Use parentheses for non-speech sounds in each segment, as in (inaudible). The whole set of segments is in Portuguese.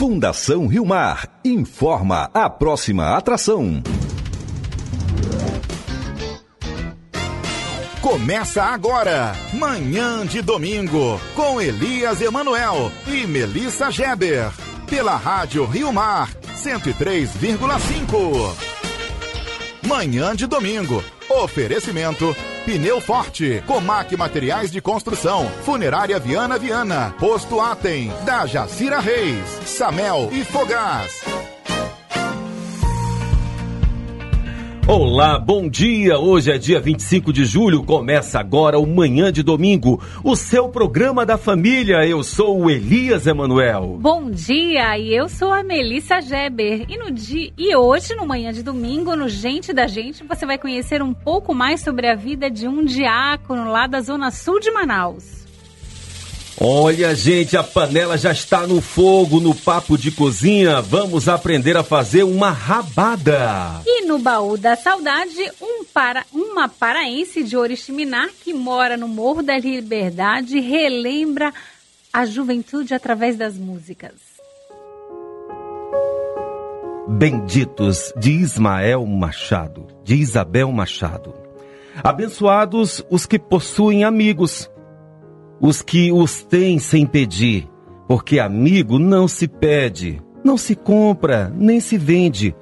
Fundação Rio Mar informa a próxima atração. Começa agora, manhã de domingo, com Elias Emanuel e Melissa Geber, pela Rádio Rio Mar 103,5. Manhã de domingo, oferecimento Pneu Forte, Comac Materiais de Construção, Funerária Viana Viana, Posto Atem, da Jacira Reis, Samel e Fogás. Olá, bom dia! Hoje é dia 25 de julho, começa agora o Manhã de Domingo, o seu programa da família. Eu sou o Elias Emanuel. Bom dia, e eu sou a Melissa Geber. E, no dia, e hoje, no Manhã de Domingo, no Gente da Gente, você vai conhecer um pouco mais sobre a vida de um diácono lá da Zona Sul de Manaus. Olha, gente, a panela já está no fogo no papo de cozinha. Vamos aprender a fazer uma rabada. E no baú da saudade, um para, uma paraense de Oriximiná que mora no Morro da Liberdade relembra a juventude através das músicas. Benditos de Ismael Machado, de Isabel Machado. Abençoados os que possuem amigos os que os têm sem pedir, porque amigo não se pede, não se compra, nem se vende.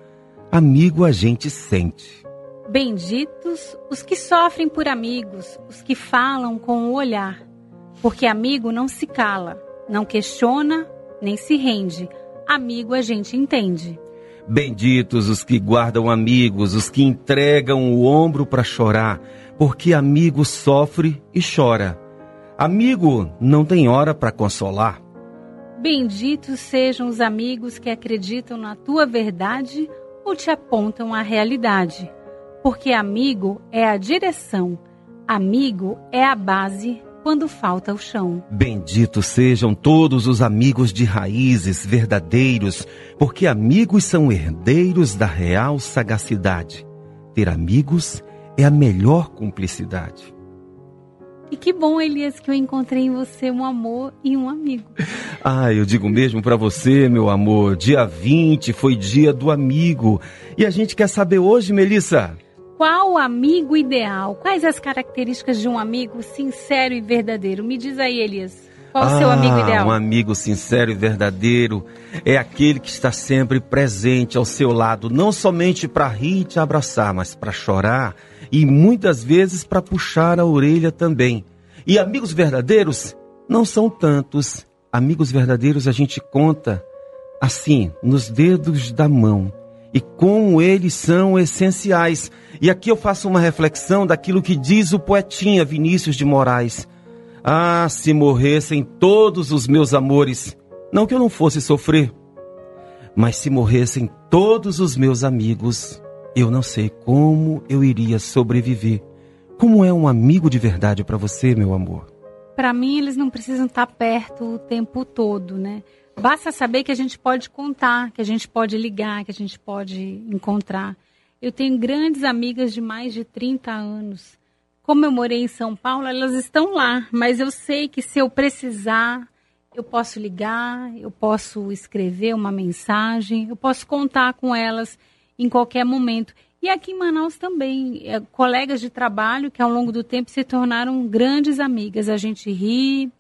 Amigo a gente sente. Benditos os que sofrem por amigos, os que falam com o olhar, porque amigo não se cala, não questiona, nem se rende. Amigo a gente entende. Benditos os que guardam amigos, os que entregam o ombro para chorar, porque amigo sofre e chora Amigo não tem hora para consolar. Benditos sejam os amigos que acreditam na tua verdade ou te apontam a realidade. Porque amigo é a direção, amigo é a base quando falta o chão. Benditos sejam todos os amigos de raízes verdadeiros, porque amigos são herdeiros da real sagacidade. Ter amigos é a melhor cumplicidade. E que bom, Elias, que eu encontrei em você um amor e um amigo. (laughs) Ah, eu digo mesmo para você, meu amor. Dia 20 foi dia do amigo. E a gente quer saber hoje, Melissa. Qual o amigo ideal? Quais as características de um amigo sincero e verdadeiro? Me diz aí, Elias. Qual ah, o seu amigo ideal? Um amigo sincero e verdadeiro é aquele que está sempre presente ao seu lado, não somente para rir e te abraçar, mas para chorar e muitas vezes para puxar a orelha também. E amigos verdadeiros não são tantos. Amigos verdadeiros a gente conta assim, nos dedos da mão. E como eles são essenciais. E aqui eu faço uma reflexão daquilo que diz o poetinha Vinícius de Moraes. Ah, se morressem todos os meus amores, não que eu não fosse sofrer, mas se morressem todos os meus amigos, eu não sei como eu iria sobreviver. Como é um amigo de verdade para você, meu amor? Para mim, eles não precisam estar perto o tempo todo, né? Basta saber que a gente pode contar, que a gente pode ligar, que a gente pode encontrar. Eu tenho grandes amigas de mais de 30 anos. Como eu morei em São Paulo, elas estão lá, mas eu sei que se eu precisar, eu posso ligar, eu posso escrever uma mensagem, eu posso contar com elas em qualquer momento. E aqui em Manaus também, é, colegas de trabalho que ao longo do tempo se tornaram grandes amigas. A gente ri,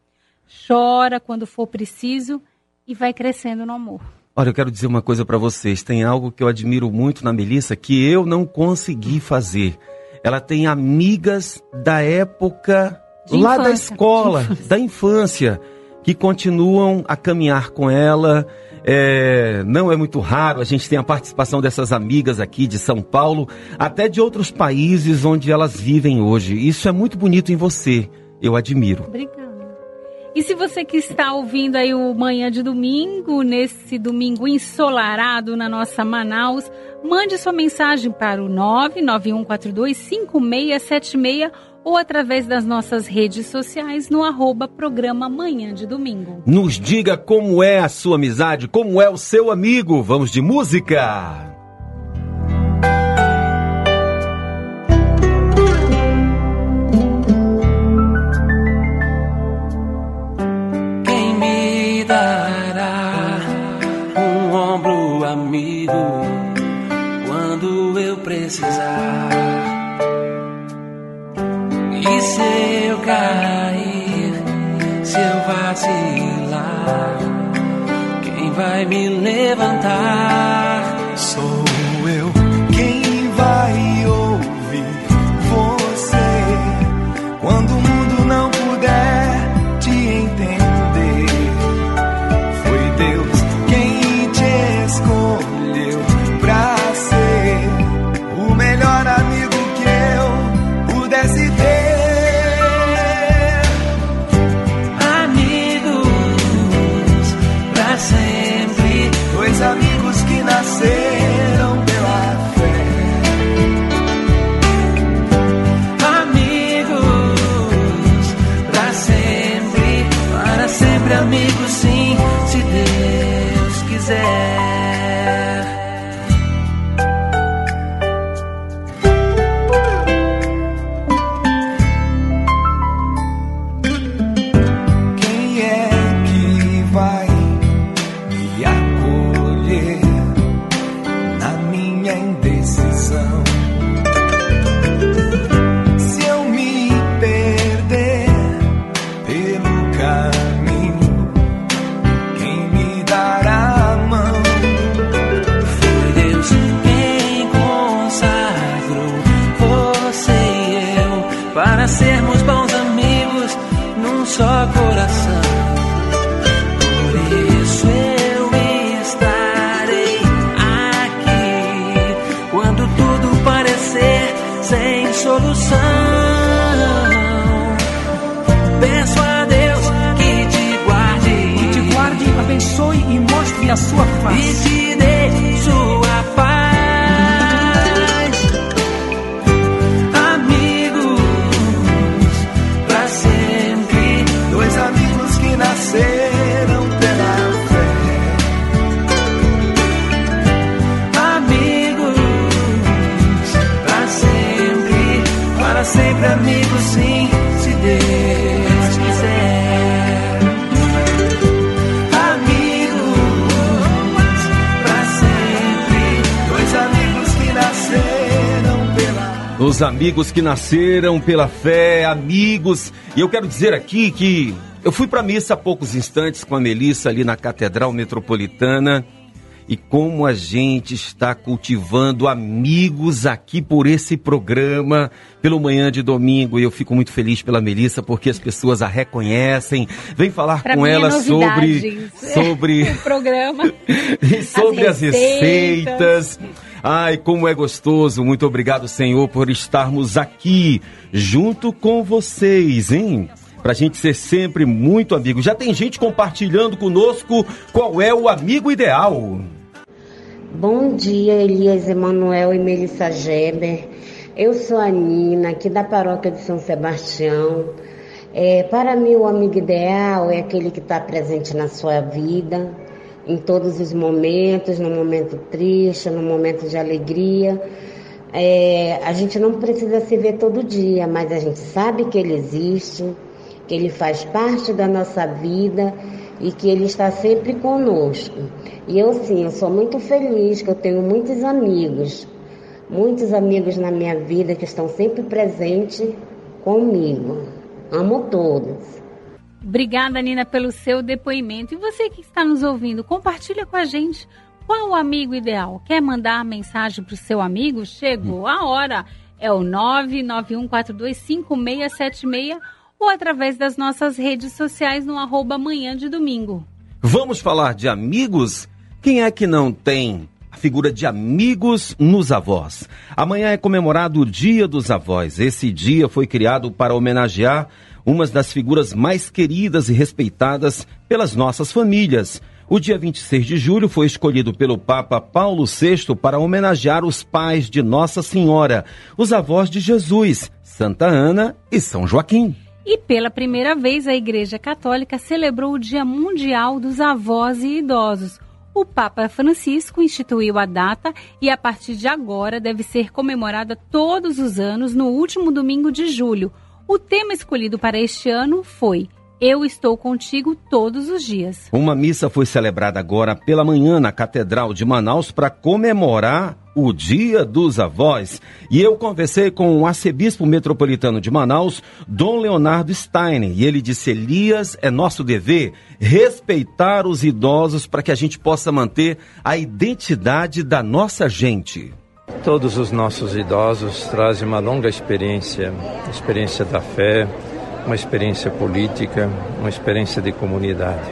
chora quando for preciso e vai crescendo no amor. Olha, eu quero dizer uma coisa para vocês. Tem algo que eu admiro muito na Melissa que eu não consegui fazer. Ela tem amigas da época de lá infância, da escola, da infância, que continuam a caminhar com ela é, não é muito raro, a gente tem a participação dessas amigas aqui de São Paulo, até de outros países onde elas vivem hoje. Isso é muito bonito em você, eu admiro. Obrigada. E se você que está ouvindo aí o Manhã de Domingo, nesse domingo ensolarado na nossa Manaus, mande sua mensagem para o 991425676 ou através das nossas redes sociais no arroba programa Manhã de Domingo. Nos diga como é a sua amizade, como é o seu amigo. Vamos de música! Quem me dará um ombro amigo quando eu precisar? Se eu cair, se eu vacilar, quem vai me levantar? Sou sermos bons amigos num só coração. Por isso eu estarei aqui quando tudo parecer sem solução. Peço a Deus que te guarde, te guarde, abençoe e mostre a sua face. Amigos que nasceram pela fé, amigos. E eu quero dizer aqui que eu fui para missa há poucos instantes com a Melissa ali na Catedral Metropolitana. E como a gente está cultivando amigos aqui por esse programa, pelo manhã de domingo. E eu fico muito feliz pela Melissa, porque as pessoas a reconhecem. Vem falar Pra com é ela sobre, sobre (laughs) o programa. (laughs) e sobre as receitas. receitas. Ai, como é gostoso. Muito obrigado, Senhor, por estarmos aqui junto com vocês, hein? Pra gente ser sempre muito amigo. Já tem gente compartilhando conosco qual é o amigo ideal. Bom dia, Elias Emanuel e Melissa Geber. Eu sou a Nina, aqui da paróquia de São Sebastião. É, para mim, o amigo ideal é aquele que está presente na sua vida, em todos os momentos, no momento triste, no momento de alegria. É, a gente não precisa se ver todo dia, mas a gente sabe que ele existe, que ele faz parte da nossa vida e que ele está sempre conosco. E eu sim, eu sou muito feliz que eu tenho muitos amigos, muitos amigos na minha vida que estão sempre presentes comigo. Amo todos. Obrigada, Nina, pelo seu depoimento. E você que está nos ouvindo, compartilha com a gente qual o amigo ideal. Quer mandar mensagem para o seu amigo? Chegou a hora. É o 991425676 ou através das nossas redes sociais no arroba de domingo. Vamos falar de amigos? Quem é que não tem a figura de amigos nos avós? Amanhã é comemorado o Dia dos Avós. Esse dia foi criado para homenagear uma das figuras mais queridas e respeitadas pelas nossas famílias. O dia 26 de julho foi escolhido pelo Papa Paulo VI para homenagear os pais de Nossa Senhora, os avós de Jesus, Santa Ana e São Joaquim. E pela primeira vez, a Igreja Católica celebrou o Dia Mundial dos Avós e Idosos. O Papa Francisco instituiu a data e, a partir de agora, deve ser comemorada todos os anos no último domingo de julho. O tema escolhido para este ano foi Eu estou contigo todos os dias. Uma missa foi celebrada agora pela manhã na Catedral de Manaus para comemorar o Dia dos Avós. E eu conversei com o arcebispo metropolitano de Manaus, Dom Leonardo Steiner, e ele disse: Elias, é nosso dever respeitar os idosos para que a gente possa manter a identidade da nossa gente. Todos os nossos idosos trazem uma longa experiência, experiência da fé, uma experiência política, uma experiência de comunidade.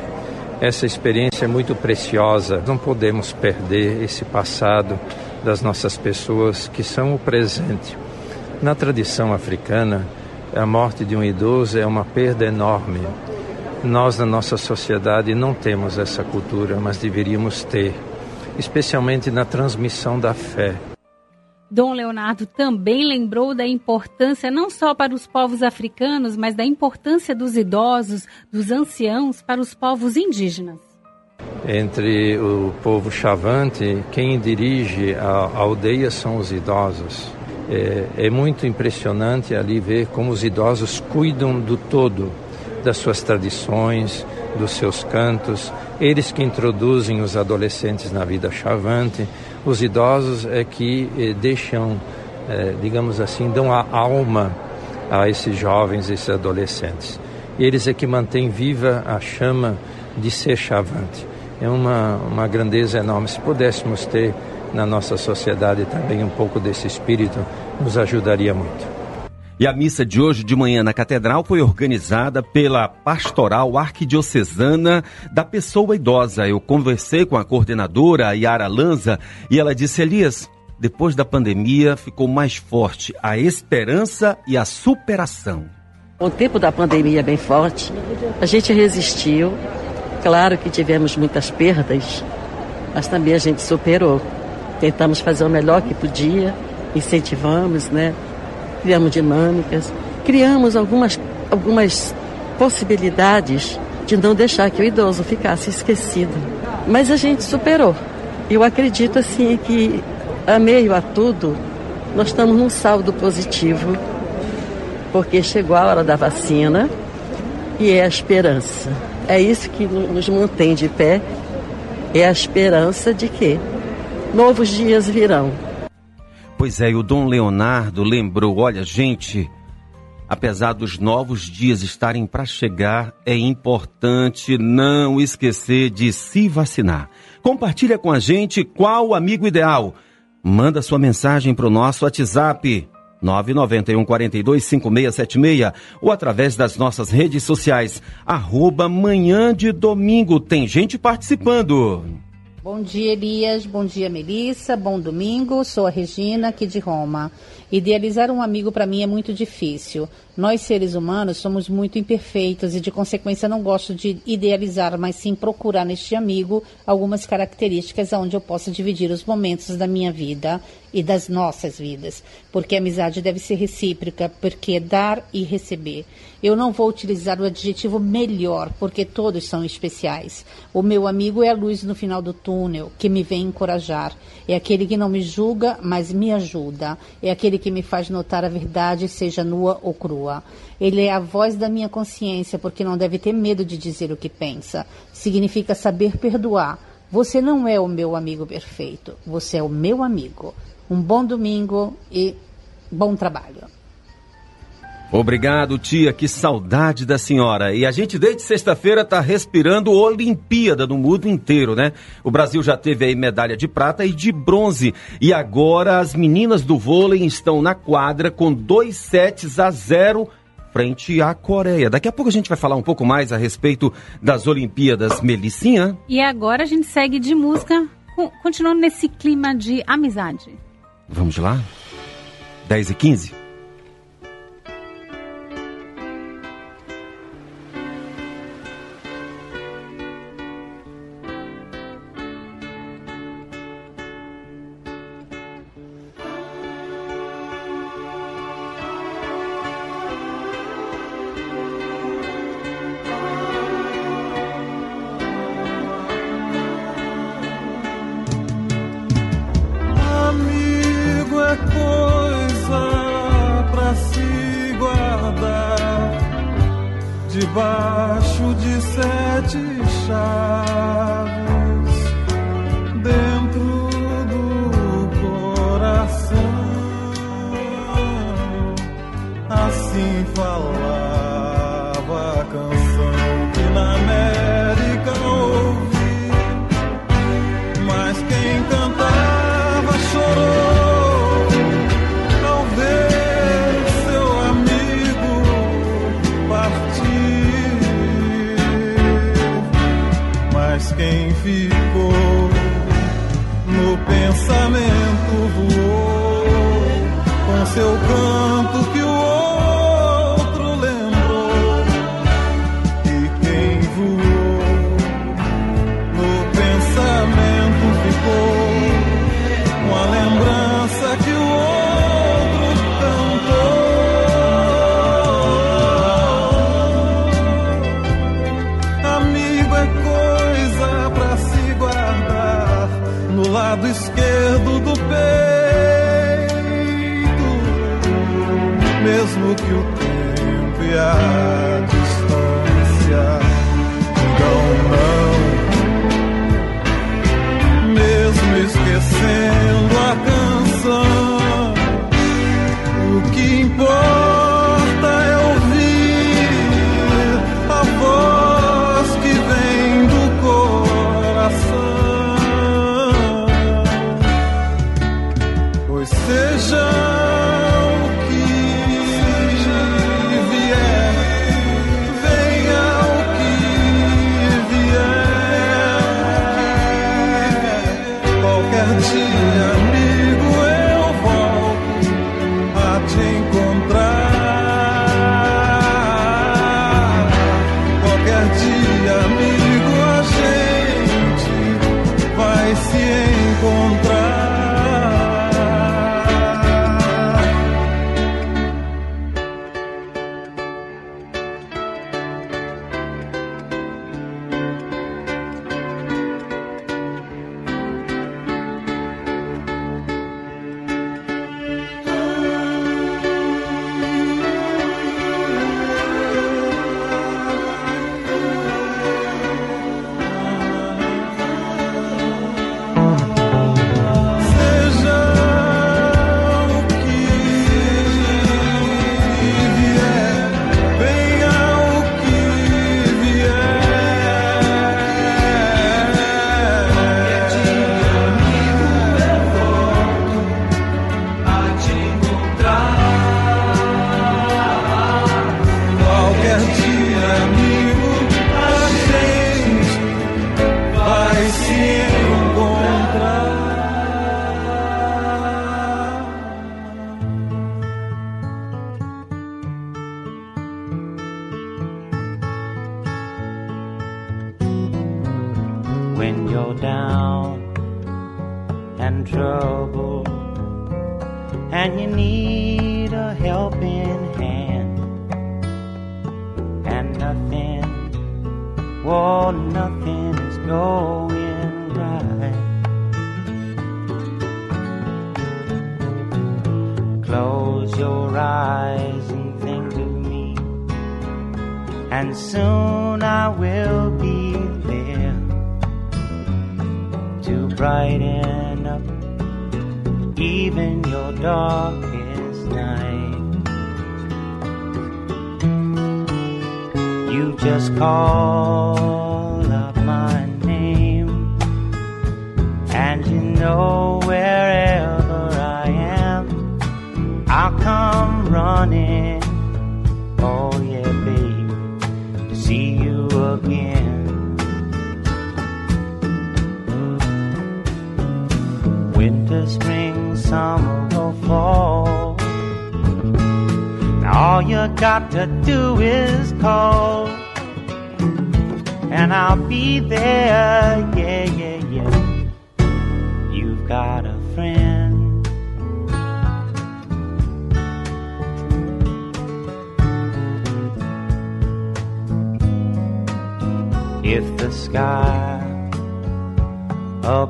Essa experiência é muito preciosa, não podemos perder esse passado das nossas pessoas que são o presente. Na tradição africana, a morte de um idoso é uma perda enorme. Nós, na nossa sociedade, não temos essa cultura, mas deveríamos ter, especialmente na transmissão da fé. Dom Leonardo também lembrou da importância não só para os povos africanos, mas da importância dos idosos, dos anciãos para os povos indígenas. Entre o povo chavante, quem dirige a aldeia são os idosos. É, é muito impressionante ali ver como os idosos cuidam do todo, das suas tradições, dos seus cantos, eles que introduzem os adolescentes na vida chavante, os idosos é que eh, deixam, eh, digamos assim, dão a alma a esses jovens, esses adolescentes. Eles é que mantêm viva a chama de ser chavante. É uma, uma grandeza enorme. Se pudéssemos ter na nossa sociedade também um pouco desse espírito, nos ajudaria muito. E a missa de hoje de manhã na Catedral foi organizada pela Pastoral Arquidiocesana da Pessoa Idosa. Eu conversei com a coordenadora Yara Lanza e ela disse: Elias, depois da pandemia ficou mais forte a esperança e a superação. O tempo da pandemia é bem forte, a gente resistiu. Claro que tivemos muitas perdas, mas também a gente superou. Tentamos fazer o melhor que podia, incentivamos, né? Criamos dinâmicas, criamos algumas, algumas possibilidades de não deixar que o idoso ficasse esquecido. Mas a gente superou. Eu acredito assim que, a meio a tudo, nós estamos num saldo positivo, porque chegou a hora da vacina e é a esperança. É isso que nos mantém de pé, é a esperança de que novos dias virão. Pois é, e o Dom Leonardo lembrou: olha, gente, apesar dos novos dias estarem para chegar, é importante não esquecer de se vacinar. Compartilha com a gente qual o amigo ideal. Manda sua mensagem para o nosso WhatsApp 991 42 5676 ou através das nossas redes sociais, arroba manhã de domingo. Tem gente participando. Bom dia, Elias. Bom dia, Melissa. Bom domingo. Sou a Regina, aqui de Roma. Idealizar um amigo para mim é muito difícil. Nós, seres humanos, somos muito imperfeitos e, de consequência, não gosto de idealizar, mas sim procurar neste amigo algumas características onde eu possa dividir os momentos da minha vida e das nossas vidas. Porque a amizade deve ser recíproca, porque é dar e receber. Eu não vou utilizar o adjetivo melhor, porque todos são especiais. O meu amigo é a luz no final do túnel, que me vem encorajar. É aquele que não me julga, mas me ajuda. É aquele que me faz notar a verdade, seja nua ou crua. Ele é a voz da minha consciência, porque não deve ter medo de dizer o que pensa. Significa saber perdoar. Você não é o meu amigo perfeito, você é o meu amigo. Um bom domingo e bom trabalho. Obrigado, tia. Que saudade da senhora. E a gente, desde sexta-feira, está respirando Olimpíada no mundo inteiro, né? O Brasil já teve aí medalha de prata e de bronze. E agora as meninas do vôlei estão na quadra com dois sets a zero frente à Coreia. Daqui a pouco a gente vai falar um pouco mais a respeito das Olimpíadas Melicinha. E agora a gente segue de música, continuando nesse clima de amizade. Vamos lá? 10 e 15?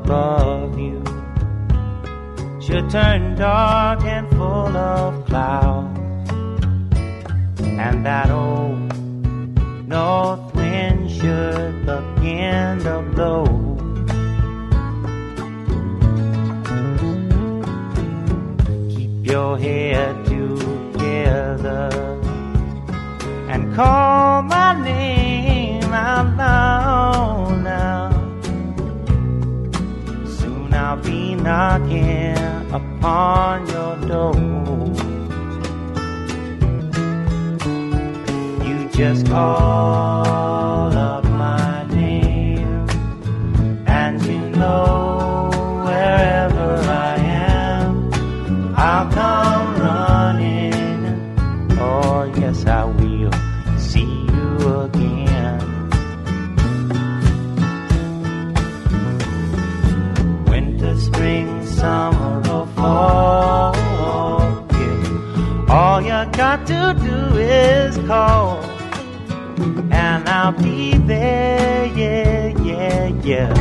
Above you should turn dark and full of clouds, and that old north wind should begin to blow. Keep your head together and call my name out loud now. Be knocking upon your door. You just call to do is call, and I'll be there. Yeah, yeah, yeah.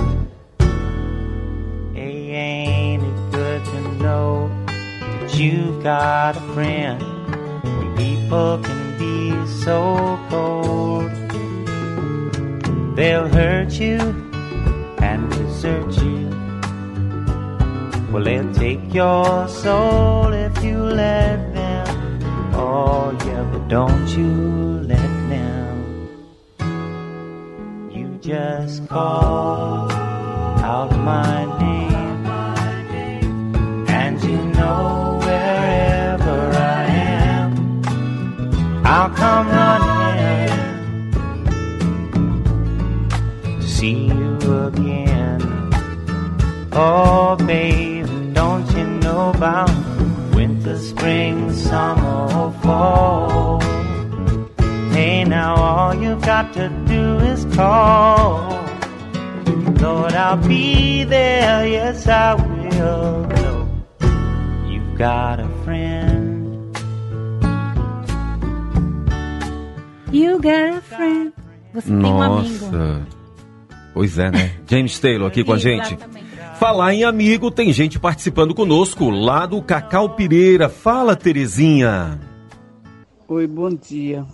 Hey, ain't it good to know that you've got a friend when people can be so cold? They'll hurt you and desert you. Well, they'll take your soul if you let don't you let them. You just call out my name, and you know wherever I am, I'll come running to see you again. Oh, babe, don't you know about winter, spring, summer, or fall? Hey, now all you've got to do is call. Lord, I'll be there, yes, I will. Know you've got a friend. You got a friend. Você tem um amigo. Nossa. Pois é, né? James Taylor aqui com a gente. Falar em amigo, tem gente participando conosco lá do Cacau Pireira. Fala, Terezinha. Oi, bom dia.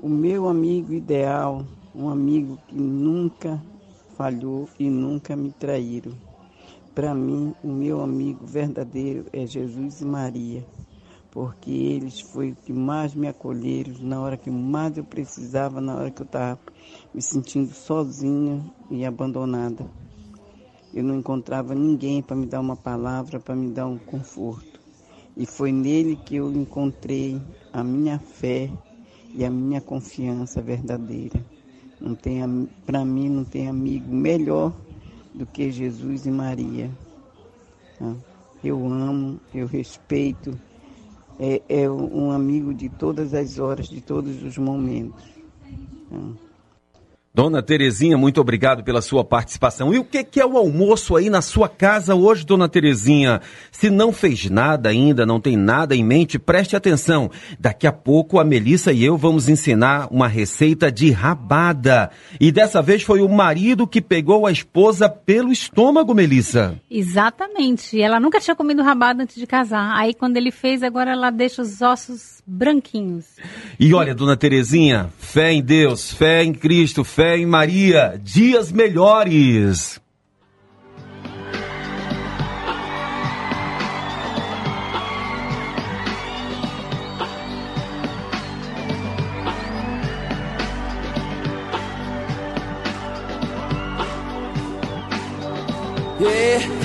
O meu amigo ideal, um amigo que nunca falhou e nunca me traíram. Para mim, o meu amigo verdadeiro é Jesus e Maria, porque eles foi o que mais me acolheram na hora que mais eu precisava, na hora que eu estava me sentindo sozinha e abandonada. Eu não encontrava ninguém para me dar uma palavra, para me dar um conforto. E foi nele que eu encontrei a minha fé e a minha confiança verdadeira. Não tem, para mim não tem amigo melhor do que Jesus e Maria. tá? Eu amo, eu respeito. É, é um amigo de todas as horas, de todos os momentos. Dona Terezinha, muito obrigado pela sua participação. E o que, que é o almoço aí na sua casa hoje, Dona Terezinha? Se não fez nada ainda, não tem nada em mente, preste atenção. Daqui a pouco a Melissa e eu vamos ensinar uma receita de rabada. E dessa vez foi o marido que pegou a esposa pelo estômago, Melissa. Exatamente. Ela nunca tinha comido rabada antes de casar. Aí quando ele fez, agora ela deixa os ossos branquinhos. E olha, Dona Terezinha, fé em Deus, fé em Cristo, fé em Maria, dias melhores. Yeah.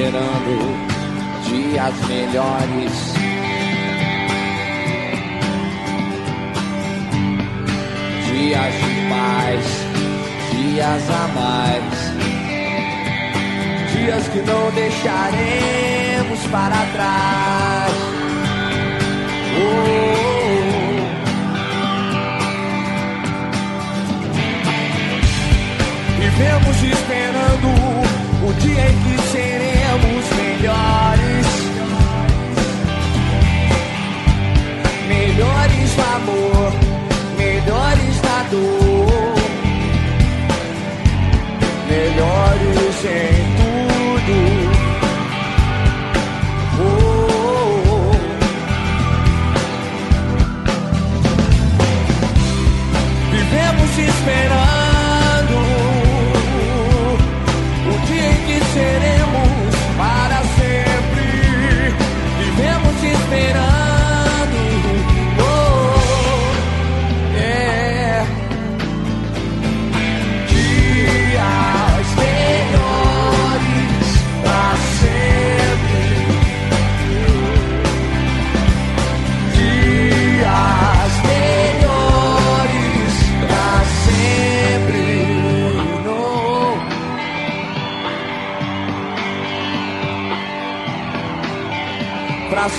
Esperando dias melhores. Dias de paz, dias a mais. Dias que não deixaremos para trás. Oh, oh, oh. Vivemos esperando o dia em que seremos melhores, melhores do amor, melhores da dor, melhores em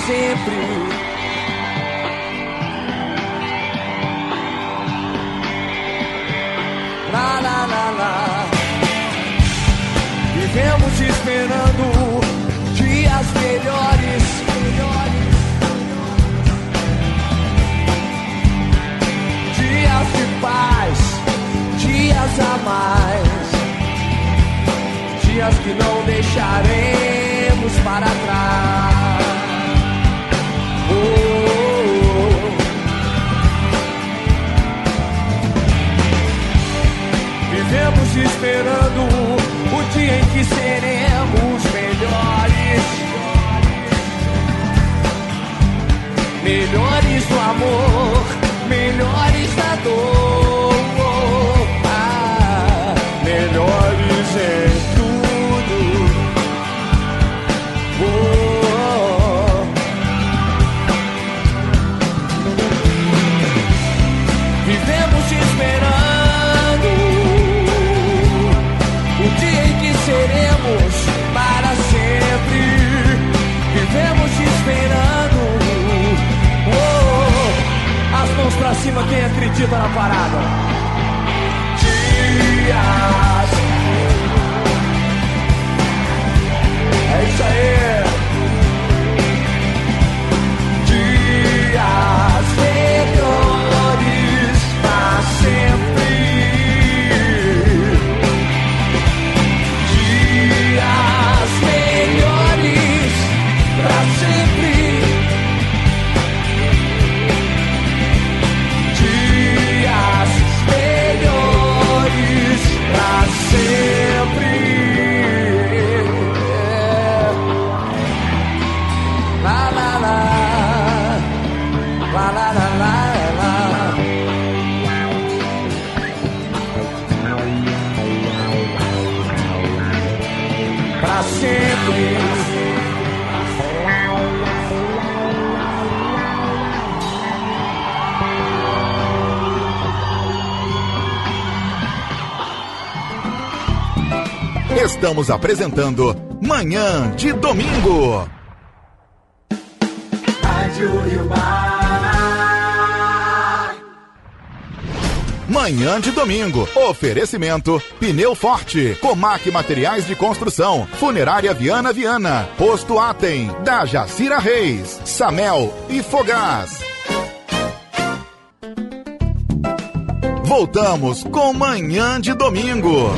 sempre. La la la la. Vivemos esperando dias melhores. Dias de paz, dias a mais. Dias que não deixaremos para trás. Esperando o dia em que seremos melhores. Melhores do amor, melhores quem acredita na parada? Dias. É isso aí. Estamos apresentando Manhã de Domingo. Manhã de domingo. Oferecimento: Pneu Forte, Comac Materiais de Construção, Funerária Viana Viana, Posto Atem, da Jacira Reis, Samel e Fogás. Voltamos com Manhã de Domingo.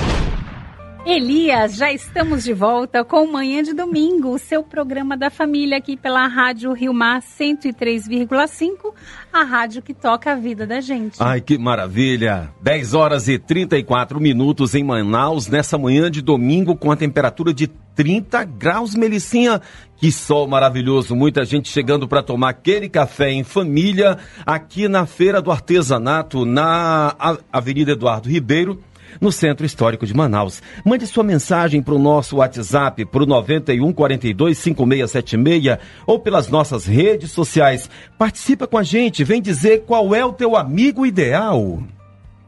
Elias, já estamos de volta com Manhã de Domingo, o seu programa da família aqui pela Rádio Rio Mar 103,5, a rádio que toca a vida da gente. Ai, que maravilha! 10 horas e 34 minutos em Manaus, nessa manhã de domingo, com a temperatura de 30 graus, Melicinha. Que sol maravilhoso! Muita gente chegando para tomar aquele café em família aqui na Feira do Artesanato, na Avenida Eduardo Ribeiro. No Centro Histórico de Manaus. Mande sua mensagem para o nosso WhatsApp, para o 91 42 5676 ou pelas nossas redes sociais. Participa com a gente, vem dizer qual é o teu amigo ideal.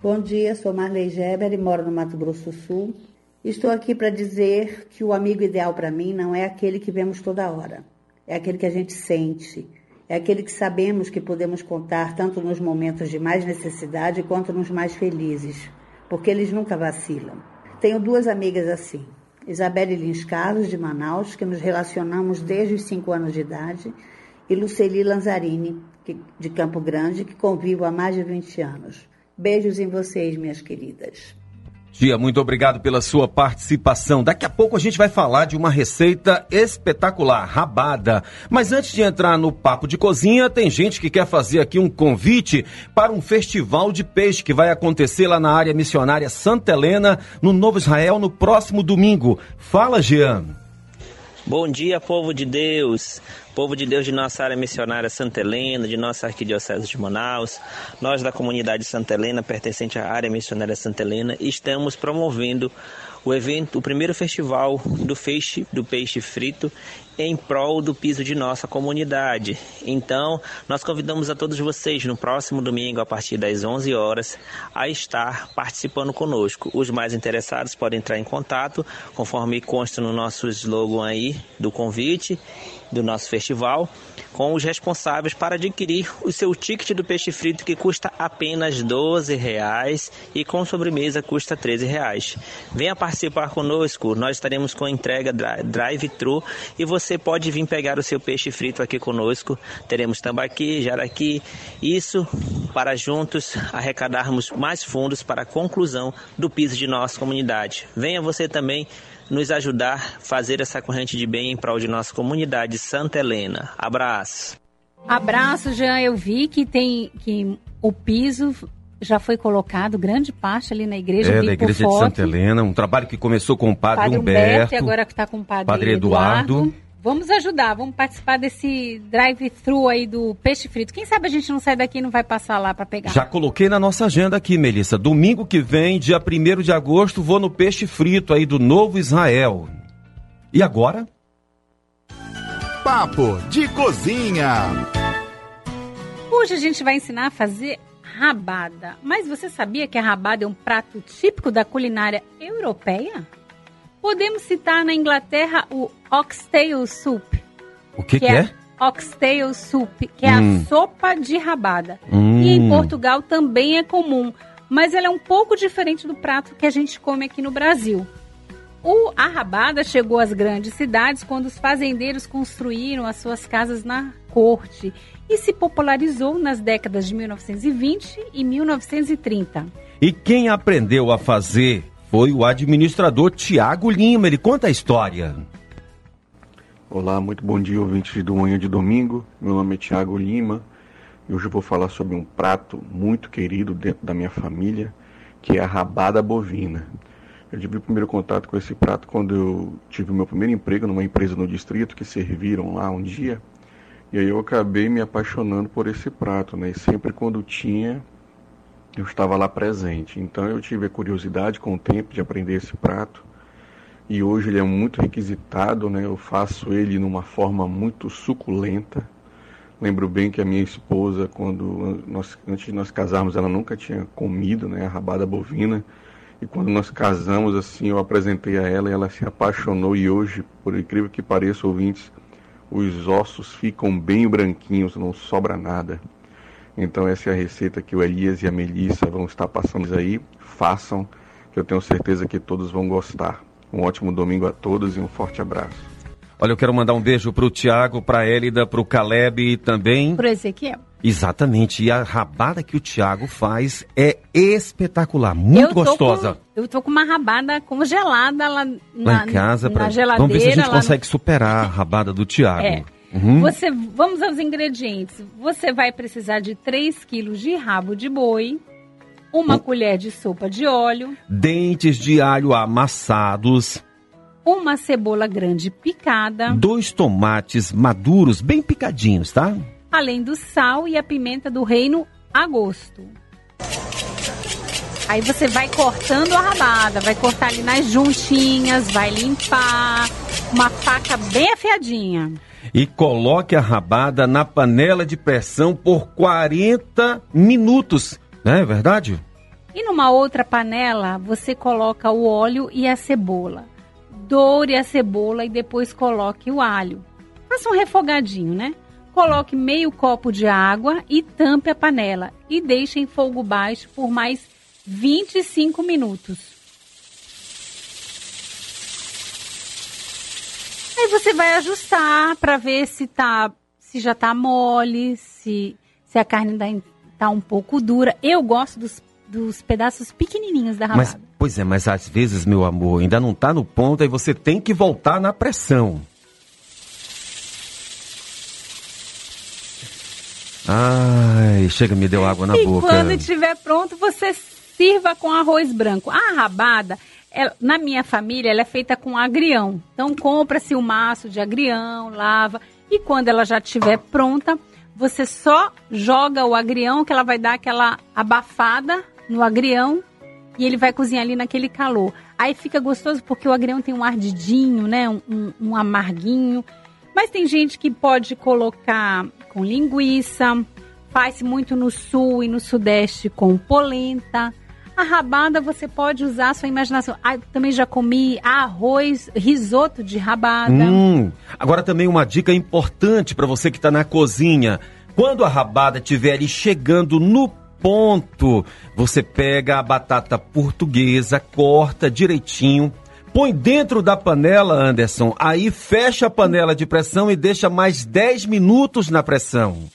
Bom dia, sou Marley Geber e moro no Mato Grosso do Sul. Estou aqui para dizer que o amigo ideal para mim não é aquele que vemos toda hora. É aquele que a gente sente. É aquele que sabemos que podemos contar tanto nos momentos de mais necessidade quanto nos mais felizes, porque eles nunca vacilam. Tenho duas amigas assim. Isabelle Lins Carlos, de Manaus, que nos relacionamos desde os 5 anos de idade, e Luceli Lanzarini, de Campo Grande, que convivo há mais de 20 anos. Beijos em vocês, minhas queridas. Tia, muito obrigado pela sua participação. Daqui a pouco a gente vai falar de uma receita espetacular, rabada. Mas antes de entrar no papo de cozinha, tem gente que quer fazer aqui um convite para um festival de peixe que vai acontecer lá na área missionária Santa Helena, no Novo Israel, no próximo domingo. Fala, Jean. Bom dia, povo de Deus, povo de Deus de nossa área missionária Santa Helena, de nossa arquidiocese de Manaus. Nós da comunidade Santa Helena, pertencente à área missionária Santa Helena, estamos promovendo o evento, o primeiro festival do peixe, do peixe frito em prol do piso de nossa comunidade. Então, nós convidamos a todos vocês no próximo domingo, a partir das 11 horas, a estar participando conosco. Os mais interessados podem entrar em contato, conforme consta no nosso slogan aí do convite do nosso festival, com os responsáveis para adquirir o seu ticket do peixe frito que custa apenas 12 reais e com sobremesa custa 13 reais. Venha participar conosco, nós estaremos com entrega drive-thru e você pode vir pegar o seu peixe frito aqui conosco. Teremos tambaqui, jaraqui, isso para juntos arrecadarmos mais fundos para a conclusão do piso de nossa comunidade. Venha você também nos ajudar a fazer essa corrente de bem em prol de nossa comunidade Santa Helena. Abraço. Abraço, Jean. Eu vi que tem que o piso já foi colocado grande parte ali na igreja. É, da igreja de Santa Helena, um trabalho que começou com o padre, padre Humberto, Humberto e agora que está com o padre, padre Eduardo. Eduardo. Vamos ajudar, vamos participar desse drive-thru aí do peixe frito. Quem sabe a gente não sai daqui e não vai passar lá para pegar. Já coloquei na nossa agenda aqui, Melissa. Domingo que vem, dia 1 de agosto, vou no peixe frito aí do Novo Israel. E agora? Papo de cozinha. Hoje a gente vai ensinar a fazer rabada. Mas você sabia que a rabada é um prato típico da culinária europeia? Podemos citar na Inglaterra o oxtail soup. O que, que, que é? é? Oxtail soup, que é Hum. a sopa de rabada. Hum. E em Portugal também é comum, mas ela é um pouco diferente do prato que a gente come aqui no Brasil. O, a rabada chegou às grandes cidades quando os fazendeiros construíram as suas casas na corte e se popularizou nas décadas de 1920 e 1930. E quem aprendeu a fazer foi o administrador Tiago Lima. Ele conta a história. Olá, muito bom dia, ouvintes do Manhã de Domingo. Meu nome é Tiago Lima e hoje eu vou falar sobre um prato muito querido dentro da minha família, que é a rabada bovina. Eu tive o primeiro contato com esse prato quando eu tive o meu primeiro emprego numa empresa no distrito que serviram lá um dia. E aí eu acabei me apaixonando por esse prato, né? E sempre quando tinha, eu estava lá presente. Então eu tive a curiosidade com o tempo de aprender esse prato. E hoje ele é muito requisitado, né? Eu faço ele numa forma muito suculenta. Lembro bem que a minha esposa, quando nós, antes de nós casarmos, ela nunca tinha comido, né, a rabada bovina. E quando nós casamos, assim, eu apresentei a ela e ela se apaixonou. E hoje, por incrível que pareça, ouvintes, os ossos ficam bem branquinhos, não sobra nada. Então essa é a receita que o Elias e a Melissa vão estar passando aí. Façam, que eu tenho certeza que todos vão gostar. Um ótimo domingo a todos e um forte abraço. Olha, eu quero mandar um beijo pro Tiago, pra Élida, pro Caleb e também. Pro Ezequiel. Exatamente. E a rabada que o Tiago faz é espetacular, muito Eu gostosa. com- eu tô com uma rabada congelada lá na, Lá em casa, na pra... geladeira. vamos ver se a gente lá consegue superar a rabada do (laughs) Tiago. É. Uhum. Você, vamos aos ingredientes. Você vai precisar de 3 quilos de rabo de boi, uma colher de sopa de óleo, Dentes de alho amassados, uma cebola grande picada, dois tomates maduros, bem picadinhos, tá? além do sal e a pimenta do reino a gosto. Aí você vai cortando a rabada, vai cortar ali nas juntinhas, vai limpar, uma faca bem afiadinha. E coloque a rabada na panela de pressão por 40 minutos. Não é verdade? E numa outra panela, você coloca o óleo e a cebola. Doure a cebola e depois coloque o alho. Faça um refogadinho, né? Coloque meio copo de água e tampe a panela. E deixe em fogo baixo por mais 25 minutos. Aí você vai ajustar para ver se tá, se já tá mole, se, se a carne ainda tá um pouco dura. Eu gosto dos, dos pedaços pequenininhos da rabada. Mas, Pois é, mas às vezes, meu amor, ainda não tá no ponto e você tem que voltar na pressão. Ai, chega, me deu água na e boca. quando estiver pronto, você sirva com arroz branco. A rabada, ela- na minha família, ela é feita com agrião. Então, compra-se o maço de agrião, lava. E quando ela já estiver pronta, você só joga o agrião, que ela vai dar aquela abafada no agrião. E ele vai cozinhar ali naquele calor. Aí fica gostoso porque o agrião tem um ardidinho, né? Um, um- um amarguinho. Mas tem gente que pode colocar com linguiça, faz muito no sul e no sudeste com polenta. A rabada você pode usar a sua imaginação. Ah, também já comi arroz, risoto de rabada. Hum, agora também uma dica importante para você que está na cozinha. Quando a rabada estiver ali chegando no ponto, você pega a batata portuguesa, corta direitinho, põe dentro da panela, Anderson, aí fecha a panela de pressão e deixa mais 10 minutos na pressão.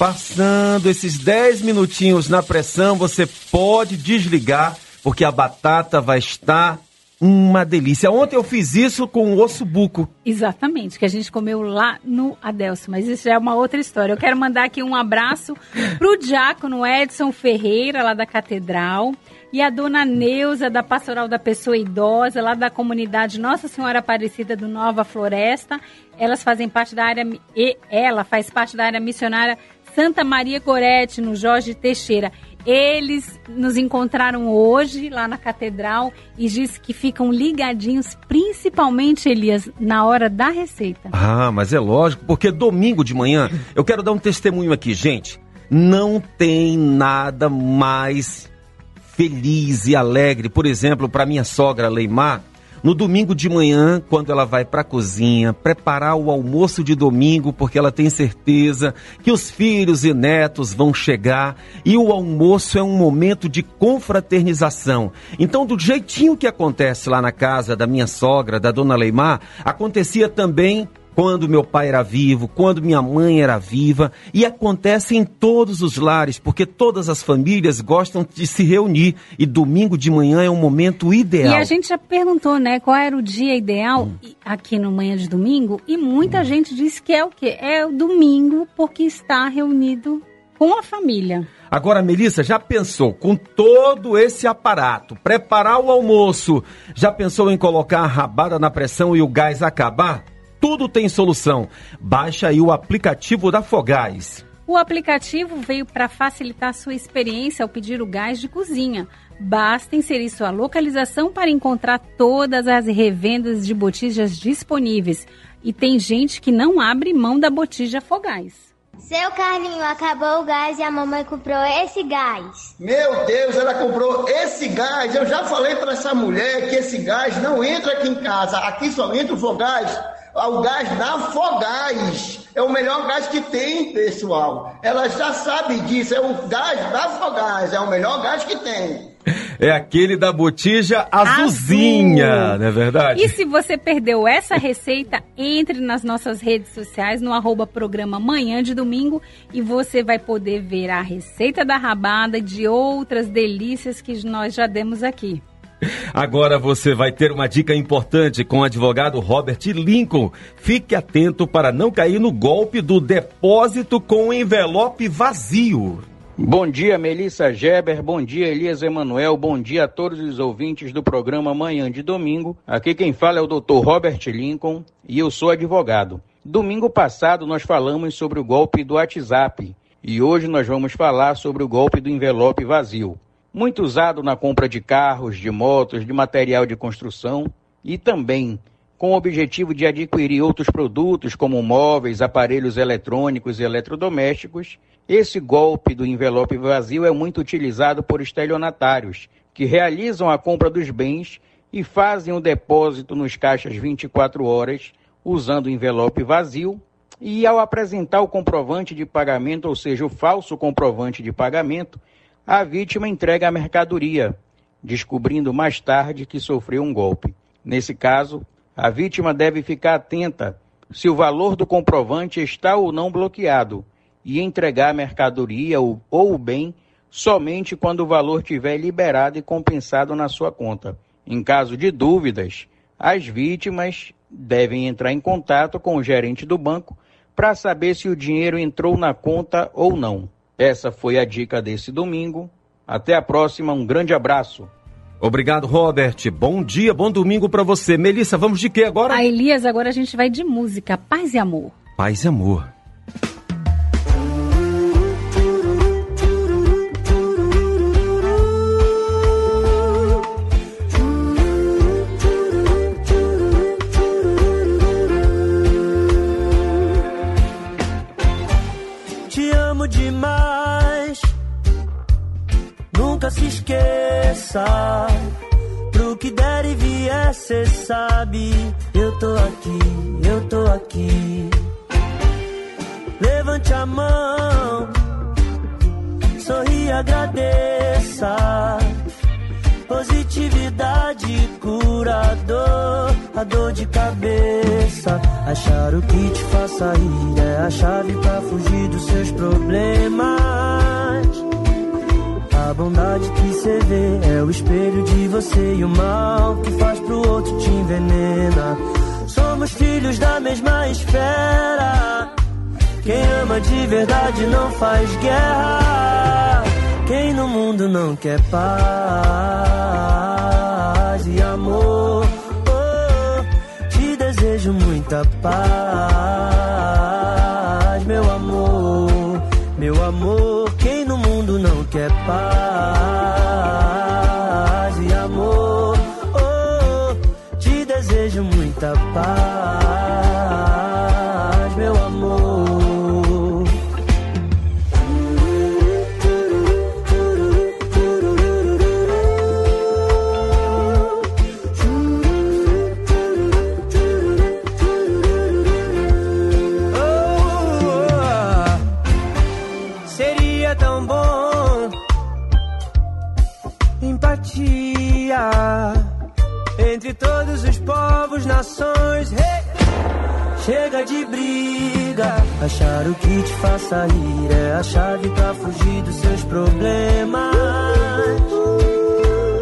Passando esses 10 minutinhos na pressão, você pode desligar, porque a batata vai estar uma delícia. Ontem eu fiz isso com o osso buco. Exatamente, que a gente comeu lá no Adelso, mas isso já é uma outra história. Eu quero mandar aqui um abraço pro diácono Edson Ferreira, lá da Catedral, e a dona Neuza, da Pastoral da Pessoa Idosa, lá da comunidade Nossa Senhora Aparecida do Nova Floresta. Elas fazem parte da área, e ela faz parte da área missionária Santa Maria Gorete, no Jorge Teixeira. Eles nos encontraram hoje lá na catedral e disse que ficam ligadinhos, principalmente, Elias, na hora da receita. Ah, mas é lógico, porque domingo de manhã, eu quero dar um testemunho aqui, gente. Não tem nada mais feliz e alegre, por exemplo, para minha sogra Leimar, no domingo de manhã, quando ela vai para a cozinha, preparar o almoço de domingo, porque ela tem certeza que os filhos e netos vão chegar e o almoço é um momento de confraternização. Então, do jeitinho que acontece lá na casa da minha sogra, da dona Leimar, acontecia também quando meu pai era vivo, quando minha mãe era viva, e acontece em todos os lares, porque todas as famílias gostam de se reunir e domingo de manhã é um momento ideal. E a gente já perguntou, né, qual era o dia ideal e- aqui no Manhã de Domingo, e muita gente disse que é o quê? É o domingo porque está reunido com a família. Agora, Melissa, já pensou com todo esse aparato, preparar o almoço, já pensou em colocar a rabada na pressão e o gás acabar? Tudo tem solução. Baixa aí o aplicativo da Fogás. O aplicativo veio para facilitar a sua experiência ao pedir o gás de cozinha. Basta inserir sua localização para encontrar todas as revendas de botijas disponíveis. E tem gente que não abre mão da botija Fogás. Seu Carlinho, acabou o gás e a mamãe comprou esse gás. Meu Deus, ela comprou esse gás. Eu já falei para essa mulher que esse gás não entra aqui em casa. Aqui só entra o fogás. O gás da Fogás. É o melhor gás que tem, pessoal. Ela já sabe disso. É o gás da Fogás. É o melhor gás que tem. É aquele da botija azulzinha, Azul. não é verdade? E se você perdeu essa receita, entre nas nossas redes sociais, no arroba programa Manhã de Domingo, e você vai poder ver a receita da rabada e de outras delícias que nós já demos aqui. Agora você vai ter uma dica importante com o advogado Robert Lincoln. Fique atento para não cair no golpe do depósito com envelope vazio. Bom dia, Melissa Geber. Bom dia, Elias Emanuel. Bom dia a todos os ouvintes do programa Manhã de Domingo. Aqui quem fala é o Dr. Robert Lincoln e eu sou advogado. Domingo passado nós falamos sobre o golpe do WhatsApp e hoje nós vamos falar sobre o golpe do envelope vazio. Muito usado na compra de carros, de motos, de material de construção e também com o objetivo de adquirir outros produtos como móveis, aparelhos eletrônicos e eletrodomésticos, esse golpe do envelope vazio é muito utilizado por estelionatários, que realizam a compra dos bens e fazem o depósito nos caixas 24 horas, usando o envelope vazio, e ao apresentar o comprovante de pagamento, ou seja, o falso comprovante de pagamento, a vítima entrega a mercadoria, descobrindo mais tarde que sofreu um golpe. Nesse caso, a vítima deve ficar atenta se o valor do comprovante está ou não bloqueado e entregar a mercadoria ou, ou o bem somente quando o valor tiver liberado e compensado na sua conta. Em caso de dúvidas, as vítimas devem entrar em contato com o gerente do banco para saber se o dinheiro entrou na conta ou não. Essa foi a dica desse domingo. Até a próxima, um grande abraço. Obrigado, Robert. Bom dia, bom domingo para você. Melissa, vamos de quê agora? A Elias, agora a gente vai de música, Paz e Amor. Paz e amor. Esqueça. Pro que der e vier, cê sabe. Eu tô aqui, eu tô aqui. Levante a mão. Sorri agradeça. Positividade curador, a dor de cabeça. Achar o que te faça rir é a chave pra fugir dos seus problemas. A bondade que cê vê é o espelho de você e o mal que faz pro outro te envenena. Somos filhos da mesma esfera. Quem ama de verdade não faz guerra. Quem no mundo não quer paz e amor? Oh, te desejo muita paz, Chega de briga, achar o que te faça rir é a chave pra fugir dos seus problemas.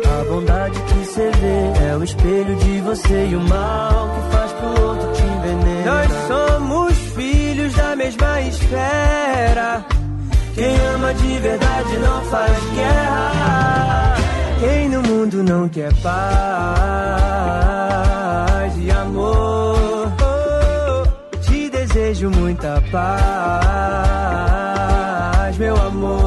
A bondade que cê vê é o espelho de você e o mal que faz pro outro te envenenar. Nós somos filhos da mesma esfera. Quem ama de verdade não faz guerra. Quem no mundo não quer paz desejo muita paz, meu amor.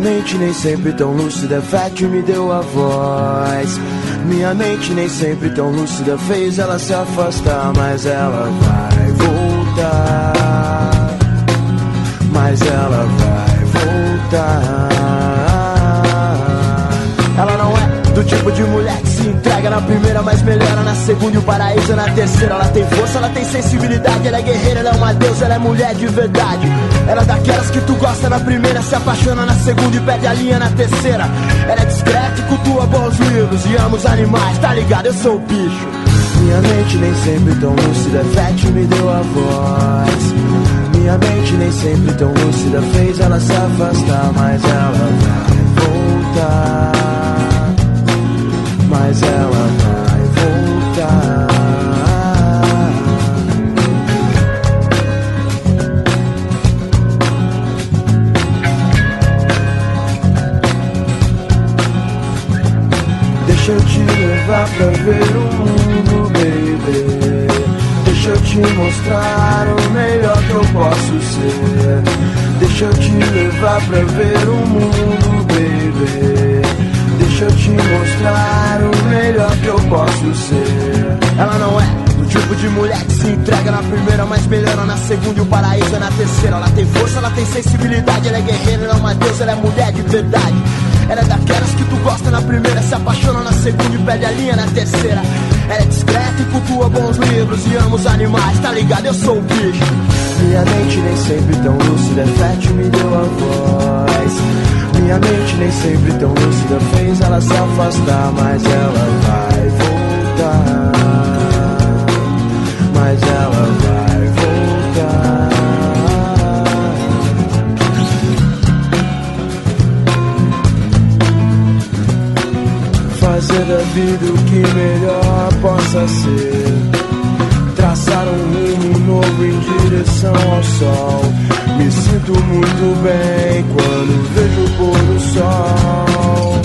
Mente nem sempre tão lúcida, que me deu a voz. Minha mente nem sempre tão lúcida, fez ela se afastar, mas ela vai voltar. Mas ela vai voltar. Ela não é do tipo de mulher na primeira, mas melhora na segunda e o paraíso na terceira. Ela tem força, ela tem sensibilidade, ela é guerreira, ela é uma deusa, ela é mulher de verdade. Ela é daquelas que tu gosta na primeira, se apaixona na segunda e perde a linha na terceira. Ela é discreta e cultua bons livros e ama os animais, tá ligado? Eu sou o bicho. Minha mente nem sempre tão lúcida, Fete me deu a voz. Minha mente nem sempre tão lúcida, fez ela se afastar, mas ela vai voltar. Mas ela vai voltar. Deixa eu te levar pra ver o mundo. eu te mostrar o melhor que eu posso ser. Deixa eu te levar pra ver o mundo, baby. Deixa eu te mostrar o melhor que eu posso ser. Ela não é do tipo de mulher que se entrega na primeira, mas melhora na segunda e o paraíso é na terceira. Ela tem força, ela tem sensibilidade, ela é guerreira, ela é uma deusa, ela é mulher de verdade. Ela é daquelas que tu gosta na primeira, se apaixona na segunda e perde a linha na terceira. Ela é discreta e cultua bons livros e ama os animais, tá ligado? Eu sou o bicho. Minha mente nem sempre tão lúcida, é fértil, me deu a voz. Minha mente nem sempre tão lúcida fez ela se afastar, mas ela vai voltar. Mas ela vai voltar. Fazer da vida o que melhor possa ser. Traçar um rumo novo em direção ao sol. Me sinto muito bem quando vejo o pôr do sol.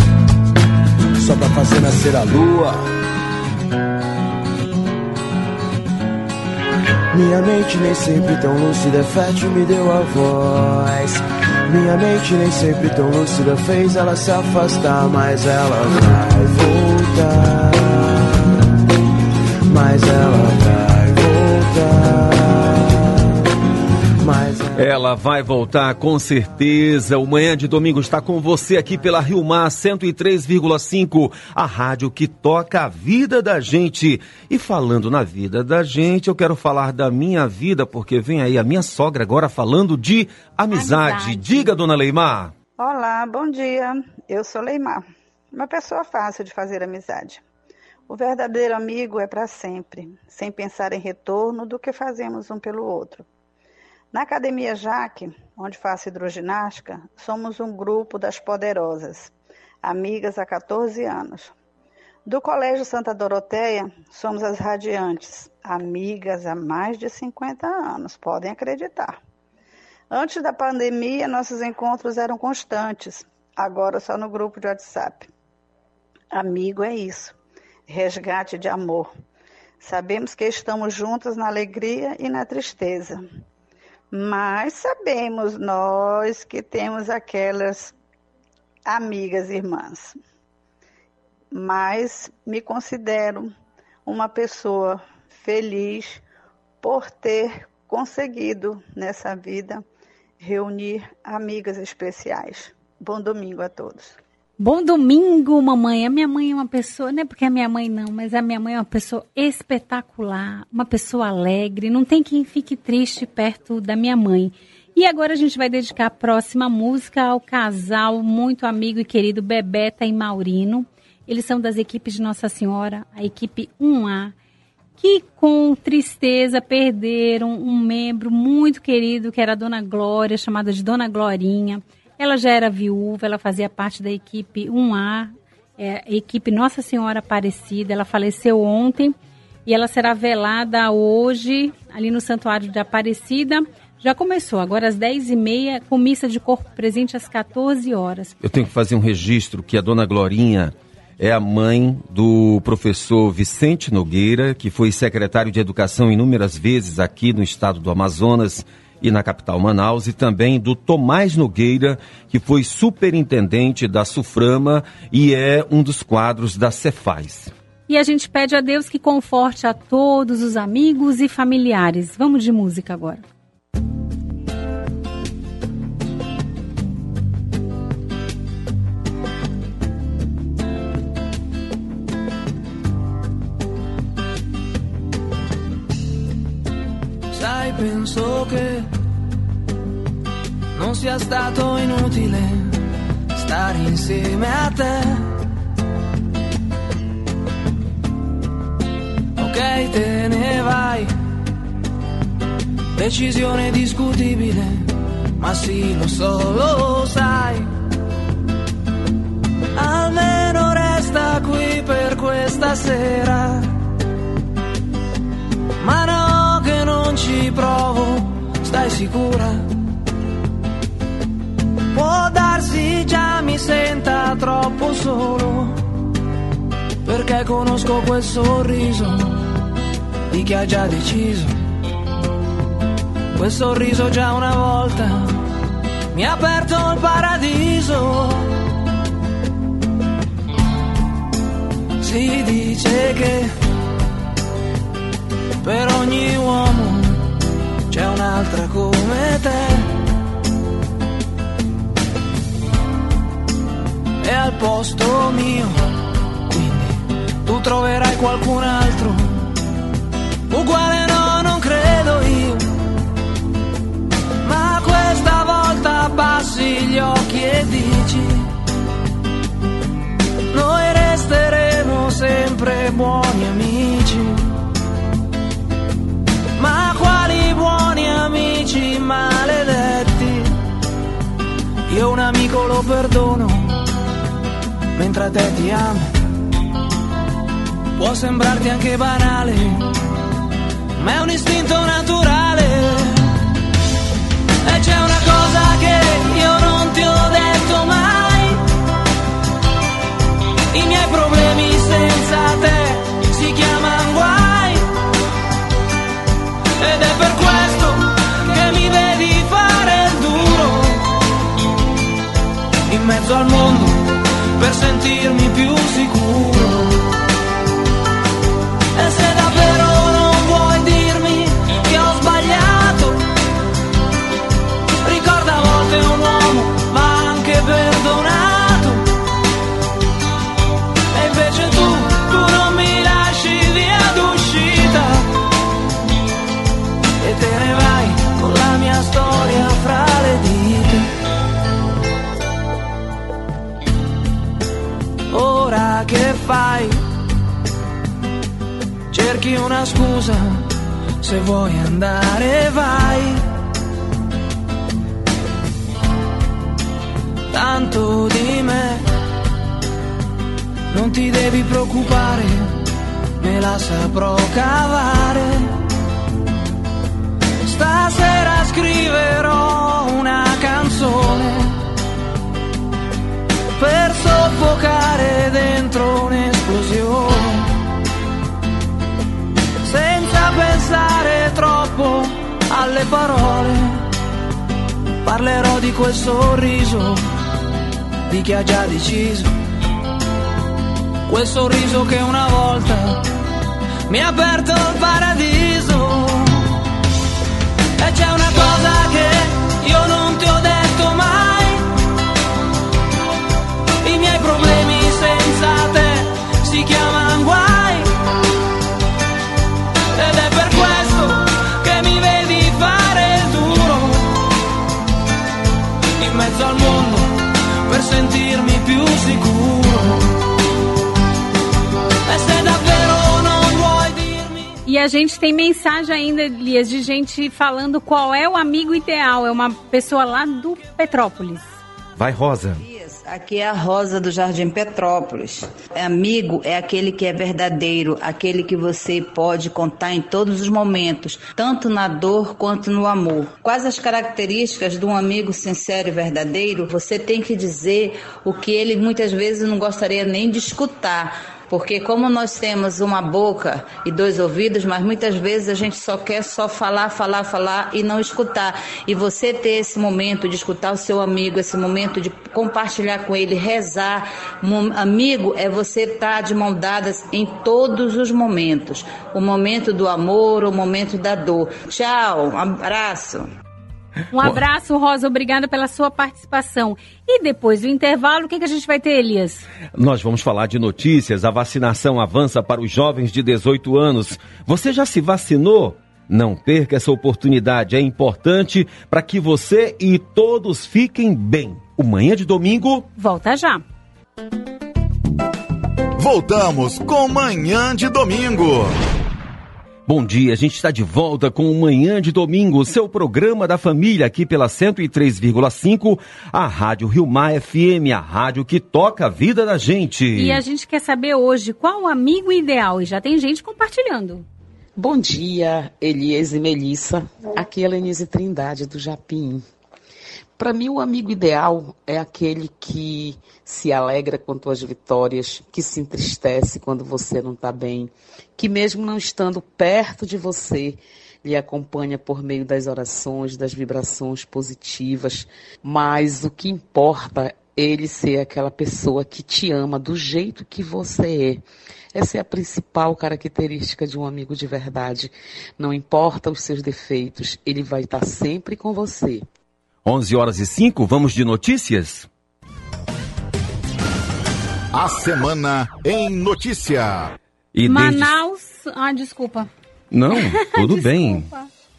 Só pra fazer nascer a lua. Minha mente nem sempre tão lúcida, fértil me deu a voz. Minha mente nem sempre tão lúcida fez ela se afastar, mas ela vai voltar. Mas ela Ela vai voltar com certeza. O Manhã de Domingo está com você aqui pela Rio Mar 103,5, a rádio que toca a vida da gente. E falando na vida da gente, eu quero falar da minha vida, porque vem aí a minha sogra agora falando de amizade. Amizade. Diga, dona Leimar. Olá, bom dia. Eu sou Leimar, uma pessoa fácil de fazer amizade. O verdadeiro amigo é para sempre, sem pensar em retorno do que fazemos um pelo outro. Na Academia Jaque, onde faço hidroginástica, somos um grupo das poderosas, amigas há 14 anos. Do Colégio Santa Doroteia, somos as radiantes, amigas há mais de 50 anos, podem acreditar. Antes da pandemia, nossos encontros eram constantes, agora só no grupo de WhatsApp. Amigo é isso, resgate de amor. Sabemos que estamos juntos na alegria e na tristeza. Mas sabemos nós que temos aquelas amigas irmãs. Mas me considero uma pessoa feliz por ter conseguido nessa vida reunir amigas especiais. Bom domingo a todos. Bom domingo, mamãe. A minha mãe é uma pessoa, não é porque é minha mãe não, mas a minha mãe é uma pessoa espetacular, uma pessoa alegre. Não tem quem fique triste perto da minha mãe. E agora a gente vai dedicar a próxima música ao casal muito amigo e querido Bebeta e Maurino. Eles são das equipes de Nossa Senhora, a equipe 1A, que com tristeza perderam um membro muito querido, que era a Dona Glória, chamada de Dona Glorinha. Ela já era viúva, ela fazia parte da equipe 1A, é, equipe Nossa Senhora Aparecida. Ela faleceu ontem e ela será velada hoje, ali no Santuário de Aparecida. Já começou, agora às 10h30, com missa de corpo presente às 14 horas. Eu tenho que fazer um registro que a dona Glorinha é a mãe do professor Vicente Nogueira, que foi secretário de Educação inúmeras vezes aqui no estado do Amazonas e na capital Manaus, e também do Tomás Nogueira, que foi superintendente da Suframa e é um dos quadros da Cefaz. E a gente pede a Deus que conforte a todos os amigos e familiares. Vamos de música agora. Sai, penso che non sia stato inutile stare insieme a te. Ok, te ne vai. Decisione discutibile, ma sì, lo so, lo sai. Almeno resta qui per questa sera. Ma no, che non ci provo, stai sicura? Può darsi già mi senta troppo solo, perché conosco quel sorriso di chi ha già deciso. Quel sorriso già una volta mi ha aperto il paradiso. Si dice che per ogni uomo c'è un'altra come te. E al posto mio, quindi tu troverai qualcun altro. Uguale no, non credo io. Ma questa volta abbassi gli occhi e dici. Noi resteremo sempre buoni amici. Ma quali buoni amici maledetti? Io un amico lo perdono, mentre a te ti amo. Può sembrarti anche banale, ma è un istinto naturale. E c'è una cosa che io non ti ho detto mai. I miei problemi senza te si chiamano guai. Ed è per questo che mi vedi fare il duro in mezzo al mondo per sentirmi più sicuro. E se davvero fai? Cerchi una scusa, se vuoi andare vai. Tanto di me, non ti devi preoccupare, me la saprò cavare. Stasera scriverò una canzone per soffocare dentro un'esplosione. Senza pensare troppo alle parole, parlerò di quel sorriso di chi ha già deciso. Quel sorriso che una volta mi ha aperto il paradiso. E c'è una cosa a gente tem mensagem ainda, Elias, de gente falando qual é o amigo ideal. É uma pessoa lá do Petrópolis. Vai, Rosa. Aqui é a Rosa do Jardim Petrópolis. Amigo é aquele que é verdadeiro, aquele que você pode contar em todos os momentos, tanto na dor quanto no amor. Quais as características de um amigo sincero e verdadeiro? Você tem que dizer o que ele muitas vezes não gostaria nem de escutar. Porque como nós temos uma boca e dois ouvidos, mas muitas vezes a gente só quer só falar, falar, falar e não escutar. E você ter esse momento de escutar o seu amigo, esse momento de compartilhar com ele, rezar. Amigo é você estar de mão dadas em todos os momentos. O momento do amor, o momento da dor. Tchau, um abraço. Um abraço, Rosa. Obrigada pela sua participação. E depois do intervalo, o que, que a gente vai ter, Elias? Nós vamos falar de notícias. A vacinação avança para os jovens de 18 anos. Você já se vacinou? Não perca essa oportunidade. É importante para que você e todos fiquem bem. O Manhã de Domingo volta já. Voltamos com Manhã de Domingo. Bom dia, a gente está de volta com o Manhã de Domingo, seu programa da família aqui pela 103,5, a Rádio Rio Mar FM, a rádio que toca a vida da gente. E a gente quer saber hoje qual o amigo ideal. E já tem gente compartilhando. Bom dia, Elias e Melissa. Aqui é a Lenise Trindade do Japim. Para mim, o amigo ideal é aquele que se alegra com tuas vitórias, que se entristece quando você não está bem, que mesmo não estando perto de você, lhe acompanha por meio das orações, das vibrações positivas, mas o que importa é ele ser aquela pessoa que te ama do jeito que você é. Essa é a principal característica de um amigo de verdade. Não importa os seus defeitos, ele vai estar sempre com você. 11 horas e 5, vamos de notícias? A semana em notícia. E desde- Manaus. Ah, desculpa. Não, tudo (laughs) bem.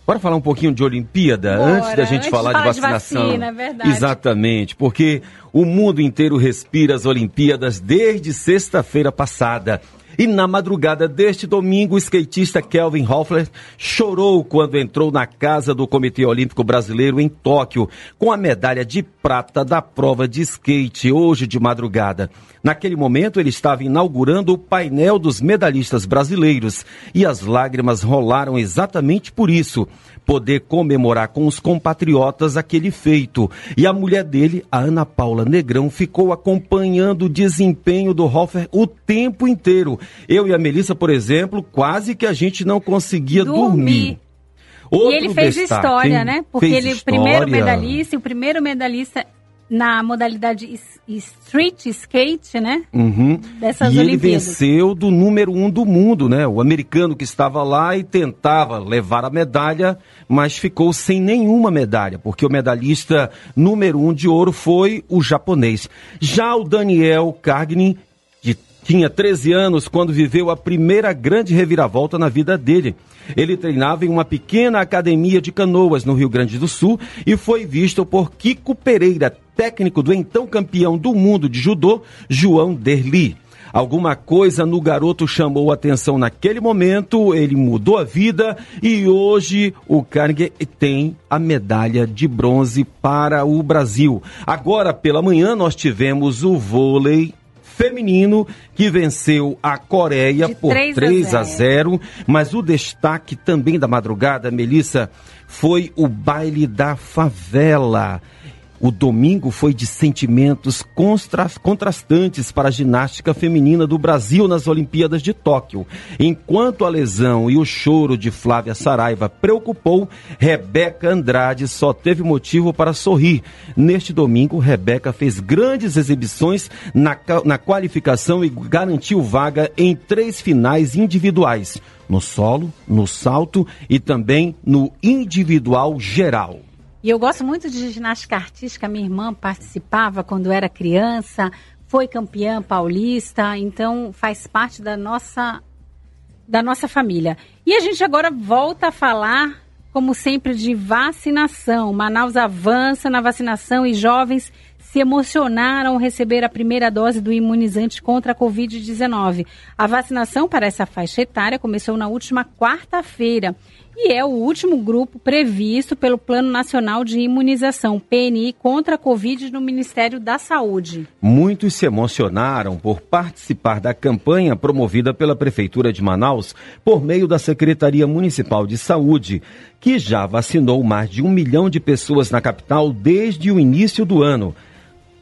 Bora falar um pouquinho de Olimpíada Bora, antes da gente antes de falar, falar de de vacinação. vacina, é verdade. Exatamente, porque o mundo inteiro respira as Olimpíadas desde sexta-feira passada. E na madrugada deste domingo, o skatista Kelvin Hoffler chorou quando entrou na casa do Comitê Olímpico Brasileiro em Tóquio com a medalha de prata da prova de skate hoje de madrugada. Naquele momento, ele estava inaugurando o painel dos medalhistas brasileiros e as lágrimas rolaram exatamente por isso poder comemorar com os compatriotas aquele feito. E a mulher dele, a Ana Paula Negrão, ficou acompanhando o desempenho do Hoffer o tempo inteiro. Eu e a Melissa, por exemplo, quase que a gente não conseguia dormir. Outro e ele fez destaque, história, né? Porque ele é o primeiro história. medalhista, o primeiro medalhista na modalidade street skate, né? Uhum. Dessas e ele Olimpíadas. venceu do número um do mundo, né? O americano que estava lá e tentava levar a medalha, mas ficou sem nenhuma medalha, porque o medalhista número um de ouro foi o japonês. Já o Daniel Cargnin, que tinha 13 anos quando viveu a primeira grande reviravolta na vida dele. Ele treinava em uma pequena academia de canoas no Rio Grande do Sul e foi visto por Kiko Pereira, técnico do então campeão do mundo de judô, João Derli. Alguma coisa no garoto chamou atenção naquele momento, ele mudou a vida e hoje o Carnegie tem a medalha de bronze para o Brasil. Agora pela manhã nós tivemos o vôlei feminino que venceu a Coreia por 3 a 3 a 0. 0, mas o destaque também da madrugada, Melissa, foi o baile da favela. O domingo foi de sentimentos contrastantes para a ginástica feminina do Brasil nas Olimpíadas de Tóquio. Enquanto a lesão e o choro de Flávia Saraiva preocupou, Rebeca Andrade só teve motivo para sorrir. Neste domingo, Rebeca fez grandes exibições na, na qualificação e garantiu vaga em três finais individuais: no solo, no salto e também no individual geral. E eu gosto muito de ginástica artística. Minha irmã participava quando era criança, foi campeã paulista, então faz parte da nossa da nossa família. E a gente agora volta a falar, como sempre, de vacinação. Manaus avança na vacinação e jovens se emocionaram ao receber a primeira dose do imunizante contra a Covid-19. A vacinação para essa faixa etária começou na última quarta-feira e é o último grupo previsto pelo Plano Nacional de Imunização, PNI, contra a Covid no Ministério da Saúde. Muitos se emocionaram por participar da campanha promovida pela Prefeitura de Manaus por meio da Secretaria Municipal de Saúde, que já vacinou mais de um milhão de pessoas na capital desde o início do ano.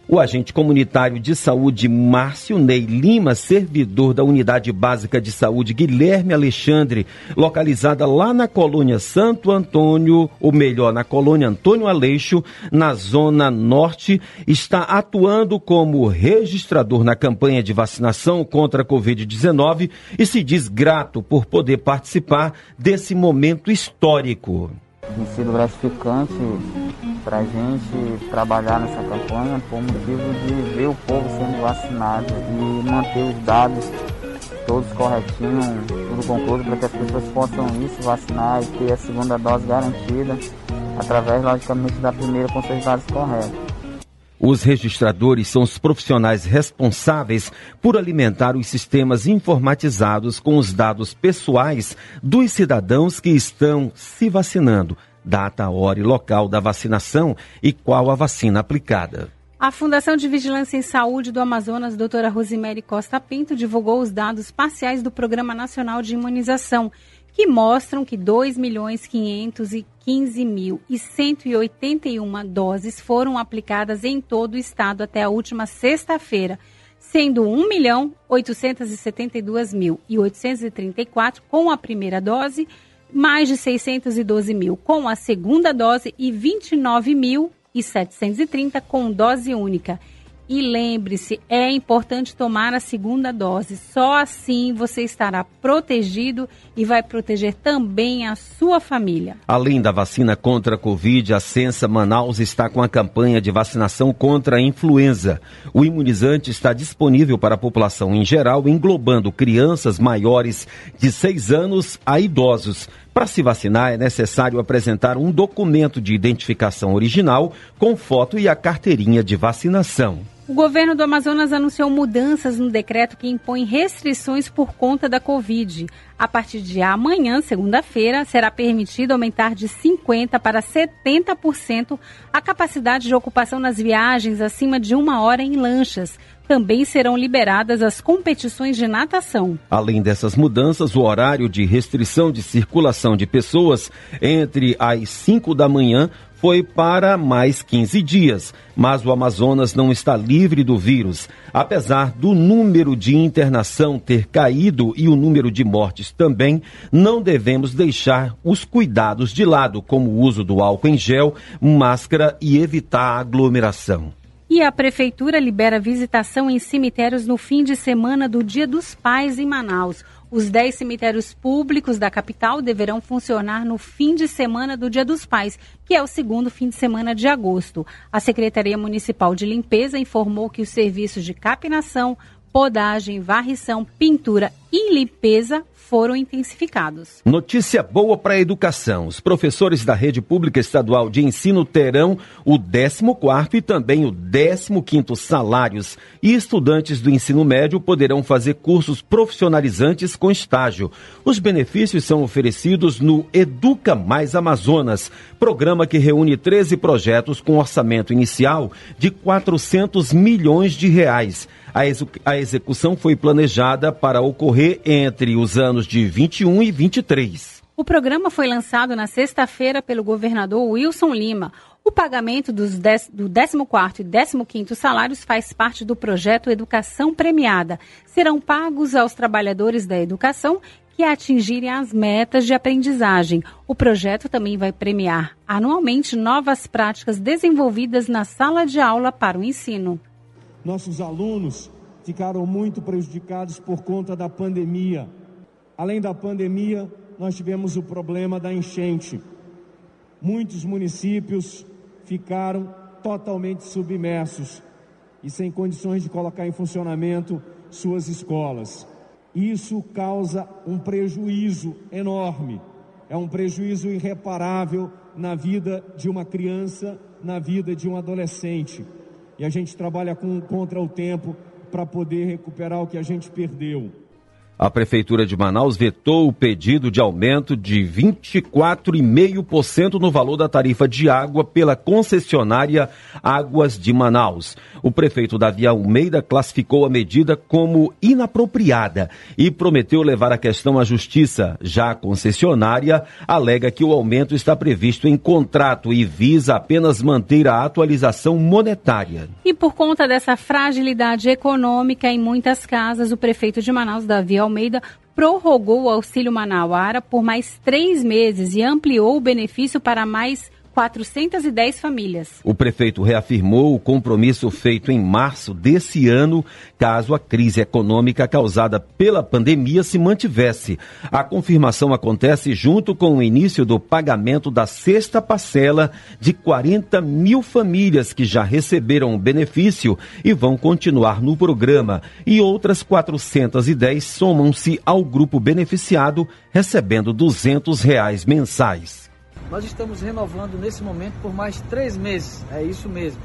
O agente comunitário de saúde Márcio Ney Lima, servidor da Unidade Básica de Saúde Guilherme Alexandre, localizada lá na colônia Santo Antônio, ou melhor, na colônia Antônio Aleixo, na zona norte, está atuando como registrador na campanha de vacinação contra a Covid-19 e se diz grato por poder participar desse momento histórico. Tem sido gratificante para a gente trabalhar nessa campanha por motivo de ver o povo sendo vacinado e manter os dados todos corretinhos, tudo concluído, para que as pessoas possam ir se vacinar e ter a segunda dose garantida, através, logicamente, da primeira com seus dados corretos. Os registradores são os profissionais responsáveis por alimentar os sistemas informatizados com os dados pessoais dos cidadãos que estão se vacinando, data, hora e local da vacinação e qual a vacina aplicada. A Fundação de Vigilância em Saúde do Amazonas, doutora Rosemary Costa Pinto, divulgou os dados parciais do Programa Nacional de Imunização, que mostram que 2 milhões 515 mil e 181 doses foram aplicadas em todo o estado até a última sexta-feira, sendo 1 milhão 872 mil e 834 com a primeira dose, mais de 612 mil com a segunda dose e 29 mil e 730 com dose única. E lembre-se, é importante tomar a segunda dose. Só assim você estará protegido e vai proteger também a sua família. Além da vacina contra a Covid, a Censa Manaus está com a campanha de vacinação contra a influenza. O imunizante está disponível para a população em geral, englobando crianças maiores de 6 anos a idosos. Para se vacinar, é necessário apresentar um documento de identificação original com foto e a carteirinha de vacinação. O governo do Amazonas anunciou mudanças no decreto que impõe restrições por conta da Covid. A partir de amanhã, segunda-feira, será permitido aumentar de 50% para 70% a capacidade de ocupação nas viagens acima de uma hora em lanchas. Também serão liberadas as competições de natação. Além dessas mudanças, o horário de restrição de circulação de pessoas entre as 5 da manhã foi para mais 15 dias, mas o Amazonas não está livre do vírus. Apesar do número de internação ter caído e o número de mortes também, não devemos deixar os cuidados de lado, como o uso do álcool em gel, máscara e evitar aglomeração. E a Prefeitura libera visitação em cemitérios no fim de semana do Dia dos Pais em Manaus. Os 10 cemitérios públicos da capital deverão funcionar no fim de semana do Dia dos Pais, que é o segundo fim de semana de agosto. A Secretaria Municipal de Limpeza informou que os serviços de capinação, podagem, varrição, pintura e limpeza foram intensificados. Notícia boa para a educação. Os professores da rede pública estadual de ensino terão o 14º e também o 15º salários e estudantes do ensino médio poderão fazer cursos profissionalizantes com estágio. Os benefícios são oferecidos no Educa Mais Amazonas, programa que reúne 13 projetos com orçamento inicial de 400 milhões de reais. A, execu a execução foi planejada para ocorrer entre os anos de 21 e 23. O programa foi lançado na sexta-feira pelo governador Wilson Lima. O pagamento dos dez, do 14º e 15º salários faz parte do projeto Educação Premiada. Serão pagos aos trabalhadores da educação que atingirem as metas de aprendizagem. O projeto também vai premiar anualmente novas práticas desenvolvidas na sala de aula para o ensino. Nossos alunos ficaram muito prejudicados por conta da pandemia. Além da pandemia, nós tivemos o problema da enchente. Muitos municípios ficaram totalmente submersos e sem condições de colocar em funcionamento suas escolas. Isso causa um prejuízo enorme, é um prejuízo irreparável na vida de uma criança, na vida de um adolescente. E a gente trabalha com, contra o tempo para poder recuperar o que a gente perdeu. A Prefeitura de Manaus vetou o pedido de aumento de 24,5% no valor da tarifa de água pela concessionária Águas de Manaus. O prefeito Davi Almeida classificou a medida como inapropriada e prometeu levar a questão à justiça. Já a concessionária alega que o aumento está previsto em contrato e visa apenas manter a atualização monetária. E por conta dessa fragilidade econômica em muitas casas, o prefeito de Manaus, Davi Almeida prorrogou o auxílio Manauara por mais três meses e ampliou o benefício para mais 410 famílias. O prefeito reafirmou o compromisso feito em março desse ano, caso a crise econômica causada pela pandemia se mantivesse. A confirmação acontece junto com o início do pagamento da sexta parcela de 40 mil famílias que já receberam o benefício e vão continuar no programa. E outras 410 somam-se ao grupo beneficiado, recebendo 200 reais mensais. Nós estamos renovando nesse momento por mais três meses, é isso mesmo.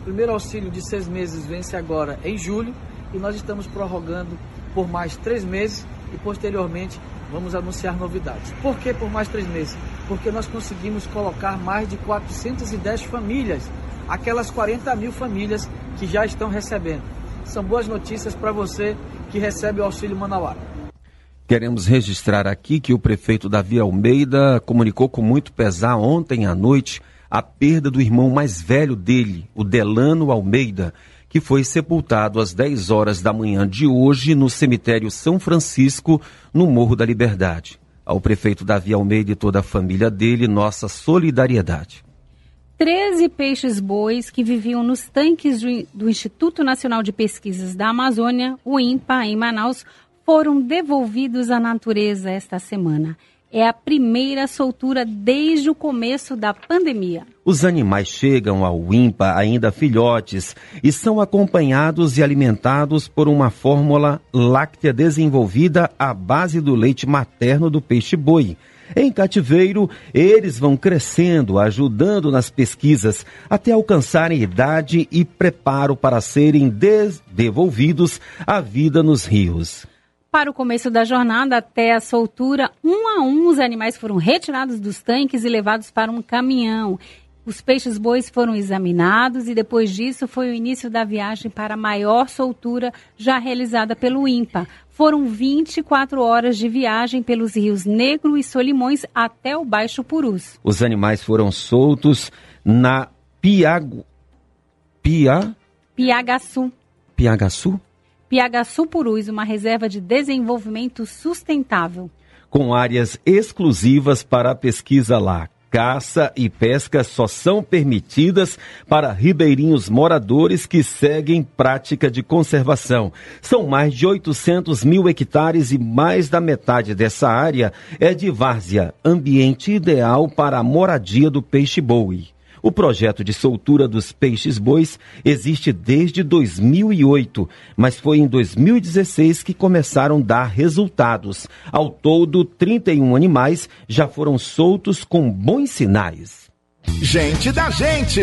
O primeiro auxílio de seis meses vence agora em julho e nós estamos prorrogando por mais três meses e posteriormente vamos anunciar novidades. Por que por mais três meses? Porque nós conseguimos colocar mais de 410 famílias, aquelas 40 mil famílias que já estão recebendo. São boas notícias para você que recebe o auxílio Manauara. Queremos registrar aqui que o prefeito Davi Almeida comunicou com muito pesar ontem à noite a perda do irmão mais velho dele, o Delano Almeida, que foi sepultado às 10 horas da manhã de hoje no cemitério São Francisco, no Morro da Liberdade. Ao prefeito Davi Almeida e toda a família dele, nossa solidariedade. 13 peixes bois que viviam nos tanques do Instituto Nacional de Pesquisas da Amazônia, o INPA, em Manaus, foram devolvidos à natureza esta semana. É a primeira soltura desde o começo da pandemia. Os animais chegam ao INPA ainda filhotes e são acompanhados e alimentados por uma fórmula láctea desenvolvida à base do leite materno do peixe-boi. Em cativeiro, eles vão crescendo, ajudando nas pesquisas até alcançarem idade e preparo para serem devolvidos à vida nos rios. Para o começo da jornada, até a soltura, um a um os animais foram retirados dos tanques e levados para um caminhão. Os peixes bois foram examinados e depois disso foi o início da viagem para a maior soltura já realizada pelo INPA. Foram 24 horas de viagem pelos rios Negro e Solimões até o Baixo Purus. Os animais foram soltos na Piago... Pia... Piagaçu. Piagaçu? Piagaçu Purus, uma reserva de desenvolvimento sustentável. Com áreas exclusivas para a pesquisa lá. Caça e pesca só são permitidas para ribeirinhos moradores que seguem prática de conservação. São mais de 800 mil hectares e mais da metade dessa área é de várzea, ambiente ideal para a moradia do peixe-boi. O projeto de soltura dos peixes-bois existe desde 2008, mas foi em 2016 que começaram a dar resultados. Ao todo, 31 animais já foram soltos com bons sinais. Gente da gente!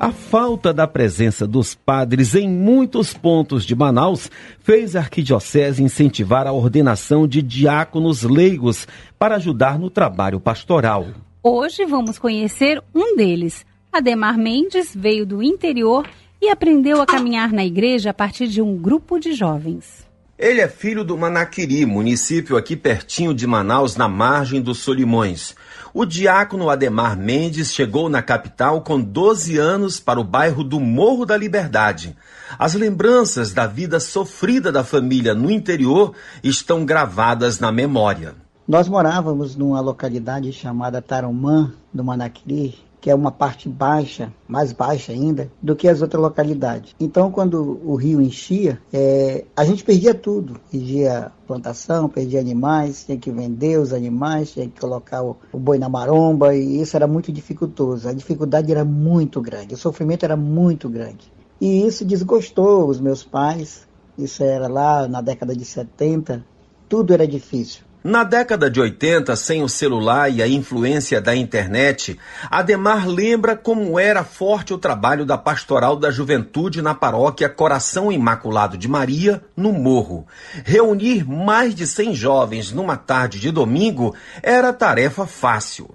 A falta da presença dos padres em muitos pontos de Manaus fez a arquidiocese incentivar a ordenação de diáconos leigos para ajudar no trabalho pastoral. Hoje vamos conhecer um deles. Ademar Mendes veio do interior e aprendeu a caminhar na igreja a partir de um grupo de jovens. Ele é filho do Manaquiri, município aqui pertinho de Manaus, na margem dos Solimões. O diácono Ademar Mendes chegou na capital com 12 anos para o bairro do Morro da Liberdade. As lembranças da vida sofrida da família no interior estão gravadas na memória. Nós morávamos numa localidade chamada Tarumã, do Manaquiri, que é uma parte baixa, mais baixa ainda, do que as outras localidades. Então, quando o rio enchia, é, a gente perdia tudo. Perdia plantação, perdia animais, tinha que vender os animais, tinha que colocar o, o boi na maromba, e isso era muito dificultoso. A dificuldade era muito grande, o sofrimento era muito grande. E isso desgostou os meus pais, isso era lá na década de 70, tudo era difícil. Na década de 80, sem o celular e a influência da internet, Ademar lembra como era forte o trabalho da Pastoral da Juventude na paróquia Coração Imaculado de Maria, no Morro. Reunir mais de 100 jovens numa tarde de domingo era tarefa fácil.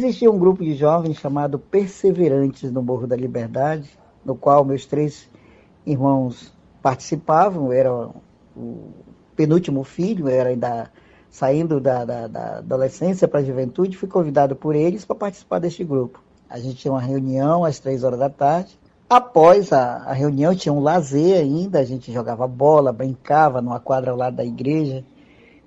Existia um grupo de jovens chamado Perseverantes no Morro da Liberdade, no qual meus três irmãos participavam, era o penúltimo filho, era ainda saindo da, da, da adolescência para a juventude, fui convidado por eles para participar deste grupo. A gente tinha uma reunião às três horas da tarde. Após a, a reunião, tinha um lazer ainda, a gente jogava bola, brincava numa quadra ao lado da igreja.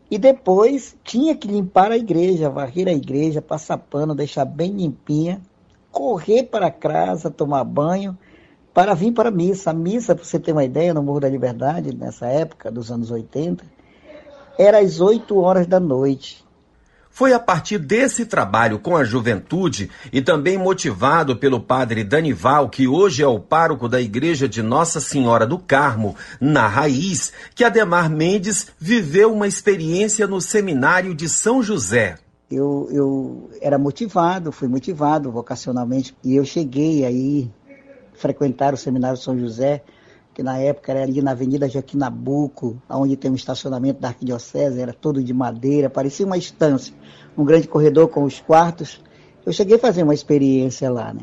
E depois tinha que limpar a igreja, varrer a igreja, passar pano, deixar bem limpinha, correr para casa, tomar banho, para vir para a missa. A missa, para você ter uma ideia, no Morro da Liberdade, nessa época, dos anos 80, era às 8 horas da noite. Foi a partir desse trabalho com a juventude e também motivado pelo padre Danival, que hoje é o pároco da Igreja de Nossa Senhora do Carmo, na Raiz, que Ademar Mendes viveu uma experiência no seminário de São José. Eu, eu era motivado, fui motivado vocacionalmente, e eu cheguei aí frequentar o seminário São José que na época era ali na Avenida Joaquim Nabuco, onde tem um estacionamento da Arquidiocese, era todo de madeira, parecia uma estância, um grande corredor com os quartos. Eu cheguei a fazer uma experiência lá, né?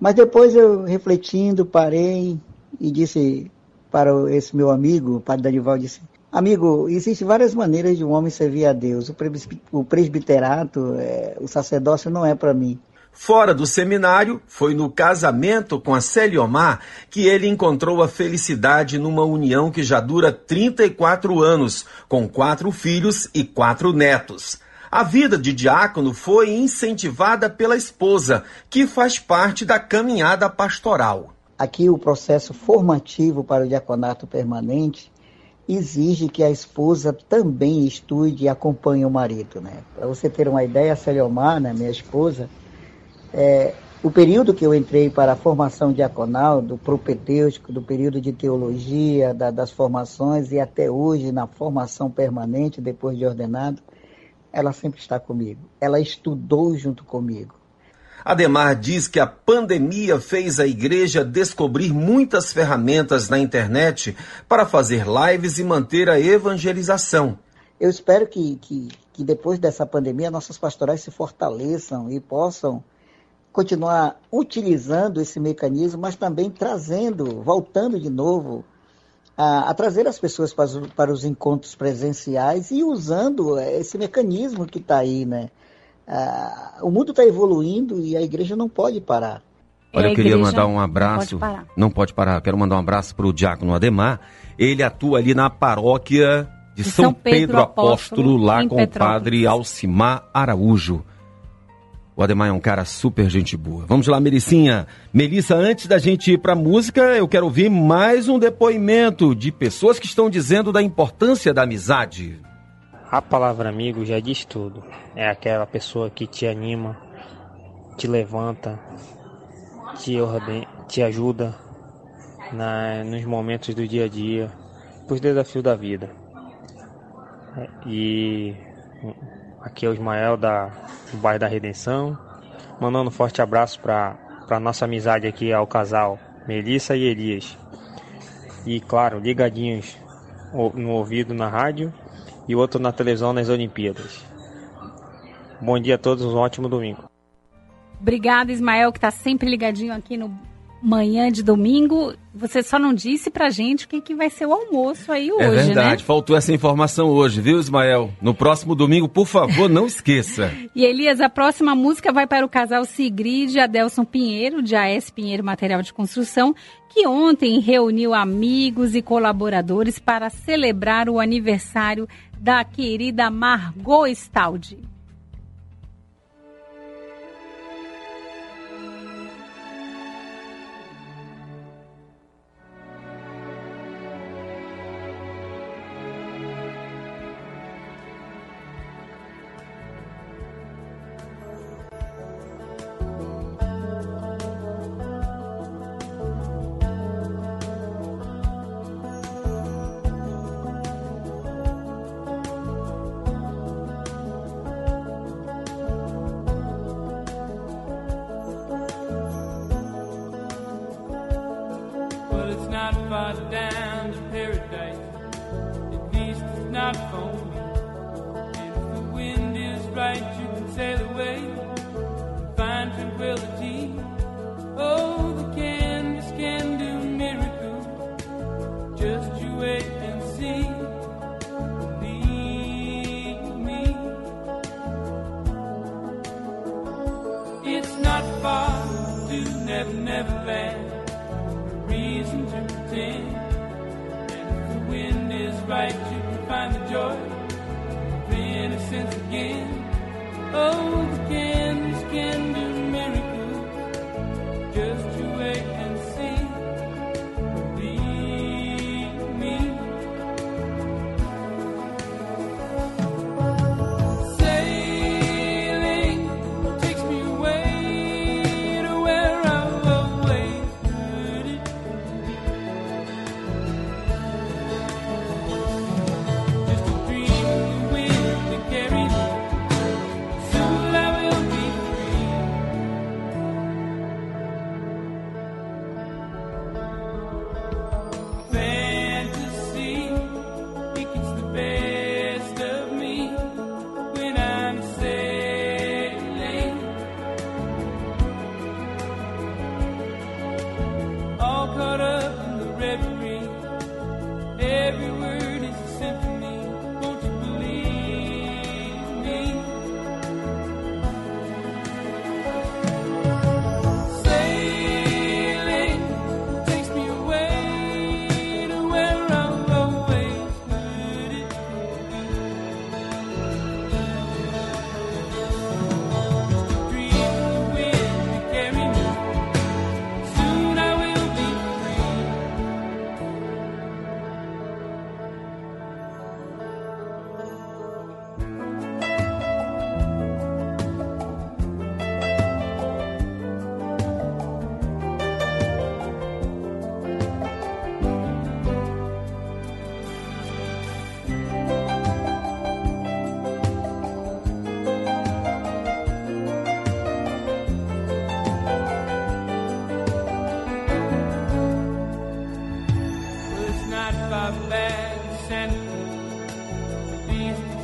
Mas depois eu, refletindo, parei e disse para esse meu amigo, o padre Danival, disse, Amigo, existem várias maneiras de um homem servir a Deus. O, presbi o presbiterato, é, o sacerdócio não é para mim. Fora do seminário, foi no casamento com a Celiomar que ele encontrou a felicidade numa união que já dura 34 anos, com quatro filhos e quatro netos. A vida de diácono foi incentivada pela esposa, que faz parte da caminhada pastoral. Aqui o processo formativo para o diaconato permanente exige que a esposa também estude e acompanhe o marido, né? Para você ter uma ideia, a Celiomar, né, minha esposa, é, o período que eu entrei para a formação diaconal, do propedêutico, do período de teologia, da, das formações e até hoje na formação permanente, depois de ordenado, ela sempre está comigo. Ela estudou junto comigo. Ademar diz que a pandemia fez a igreja descobrir muitas ferramentas na internet para fazer lives e manter a evangelização. Eu espero que, que, que depois dessa pandemia nossas pastorais se fortaleçam e possam continuar utilizando esse mecanismo, mas também trazendo, voltando de novo, a, a trazer as pessoas para os, para os, encontros presenciais e usando esse mecanismo que está aí, né? o mundo está evoluindo e a igreja não pode parar. Olha, eu queria mandar um abraço. Pode não pode parar. Quero mandar um abraço para o Diácono Ademar. Ele atua ali na paróquia de, de São, São, Pedro, Pedro Apóstolo, Apóstolo, lá com o padre Alcimar Araújo. O Ademar é um cara super gente boa. Vamos lá, Melicinha. Melissa, antes da gente ir para música, eu quero ouvir mais um depoimento de pessoas que estão dizendo da importância da amizade. A palavra amigo já diz tudo. É aquela pessoa que te anima, te levanta, te, te ajuda na, nos momentos do dia a dia, os desafios da vida. E Aqui é o Ismael da, do bairro da Redenção. Mandando um forte abraço para a nossa amizade aqui ao casal Melissa e Elias. E claro, ligadinhos no ouvido na rádio e outro na televisão nas Olimpíadas. Bom dia a todos, um ótimo domingo. Obrigada, Ismael, que está sempre ligadinho aqui no manhã de domingo. Você só não disse pra gente o que, que vai ser o almoço aí é hoje, né? É verdade, né? faltou essa informação hoje, viu, Ismael? No próximo domingo, por favor, não esqueça. (laughs) e Elias, a próxima música vai para o casal Sigrid e Adelson Pinheiro, de AS Pinheiro Material de Construção, que ontem reuniu amigos e colaboradores para celebrar o aniversário da querida Margot Staldi.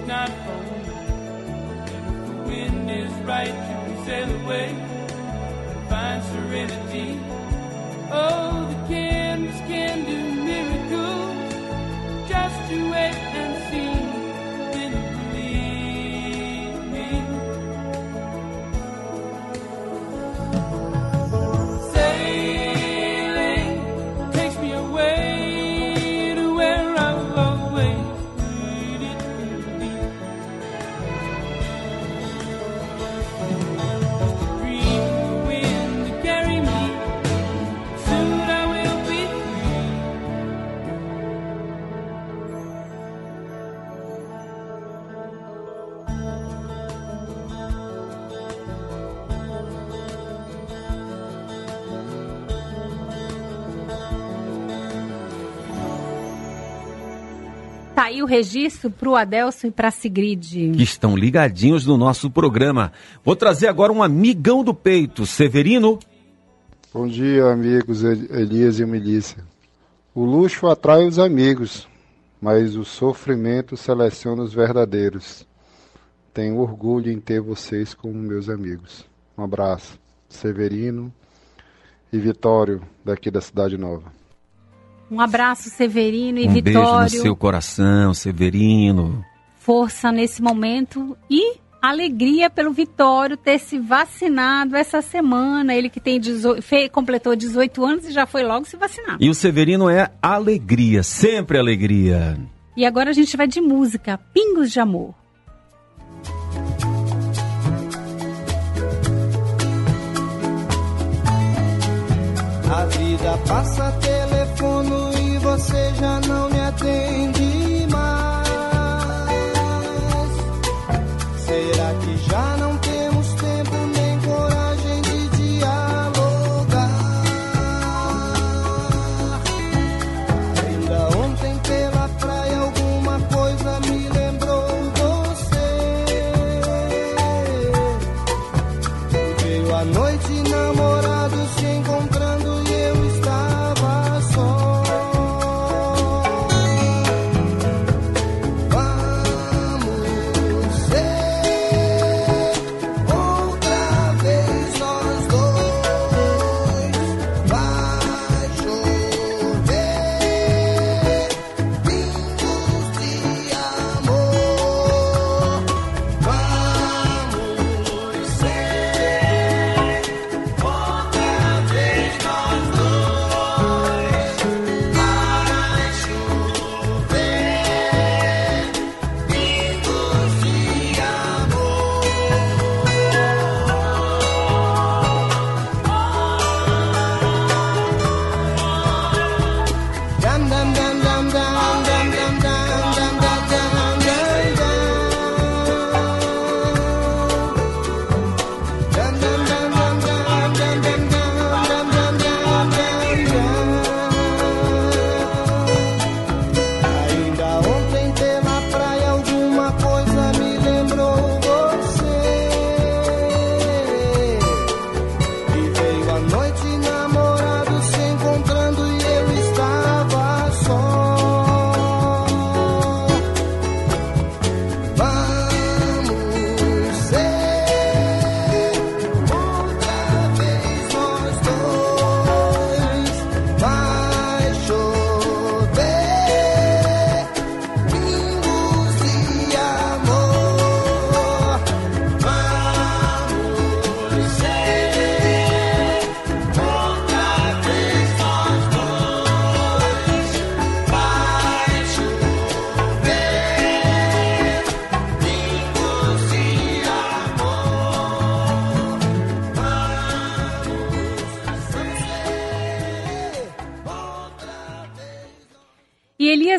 not home. If the wind is right, you can sail away and find serenity. Oh, the canvas can do miracles. Just you wait and see. Aí o registro pro Adelson e pra Sigrid. que estão ligadinhos no nosso programa. Vou trazer agora um amigão do peito, Severino. Bom dia, amigos El- Elias e Melícia. O luxo atrai os amigos, mas o sofrimento seleciona os verdadeiros. Tenho orgulho em ter vocês como meus amigos. Um abraço. Severino e Vitório, daqui da Cidade Nova. Um abraço, Severino e um beijo no Vitório. seu coração, Severino. Força nesse momento e alegria pelo Vitório ter se vacinado essa semana. Ele que tem 18, fe- completou 18 anos e já foi logo se vacinar. E o Severino é alegria, sempre alegria. E agora a gente vai de música, Pingos de Amor. A vida passa telefono e você já não me atende mais. Será que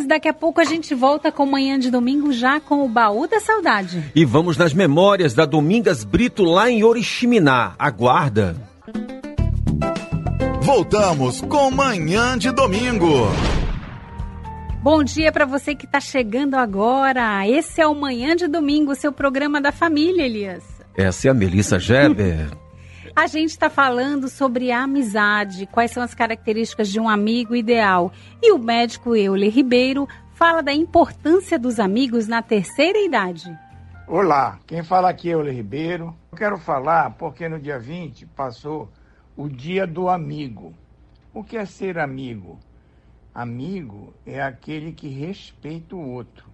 daqui a pouco a gente volta com manhã de domingo já com o baú da saudade. E vamos nas memórias da Domingas Brito lá em Oriximiná. Aguarda. Voltamos com Manhã de Domingo. Bom dia para você que está chegando agora. Esse é o Manhã de Domingo, seu programa da família, Elias. Essa é a Melissa Geber. (laughs) A gente está falando sobre a amizade, quais são as características de um amigo ideal. E o médico Euler Ribeiro fala da importância dos amigos na terceira idade. Olá, quem fala aqui é o Ribeiro. Eu quero falar porque no dia 20 passou o Dia do Amigo. O que é ser amigo? Amigo é aquele que respeita o outro,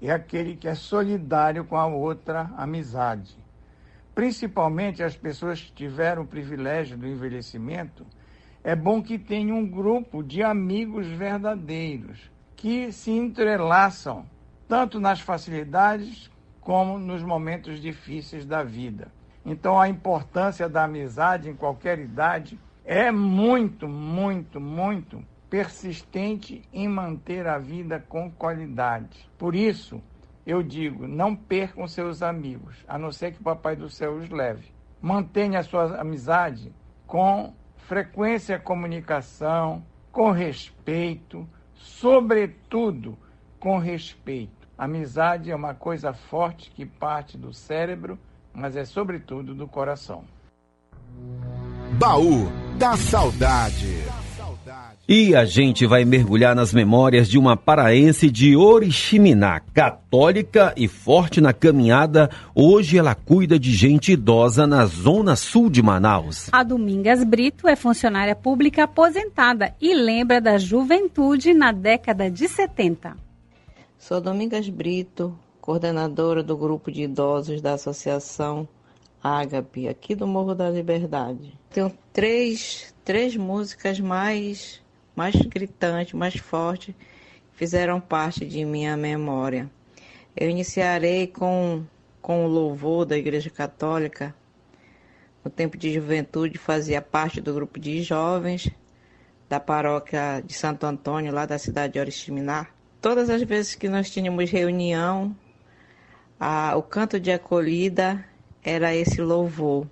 é aquele que é solidário com a outra amizade. Principalmente as pessoas que tiveram o privilégio do envelhecimento, é bom que tenham um grupo de amigos verdadeiros que se entrelaçam tanto nas facilidades como nos momentos difíceis da vida. Então, a importância da amizade em qualquer idade é muito, muito, muito persistente em manter a vida com qualidade. Por isso, eu digo, não percam seus amigos, a não ser que o Papai do Céu os leve. Mantenha a sua amizade com frequência comunicação, com respeito, sobretudo com respeito. Amizade é uma coisa forte que parte do cérebro, mas é sobretudo do coração. Baú da Saudade. E a gente vai mergulhar nas memórias de uma paraense de Oriximiná, católica e forte na caminhada. Hoje ela cuida de gente idosa na zona sul de Manaus. A Domingas Brito é funcionária pública aposentada e lembra da juventude na década de 70. Sou Domingas Brito, coordenadora do grupo de idosos da Associação Ágape, aqui do Morro da Liberdade. Tenho três, três músicas mais, mais gritantes, mais fortes, que fizeram parte de minha memória. Eu iniciarei com, com o louvor da Igreja Católica. No tempo de juventude, fazia parte do grupo de jovens da paróquia de Santo Antônio, lá da cidade de Oriximiná. Todas as vezes que nós tínhamos reunião, a, o canto de acolhida era esse louvor,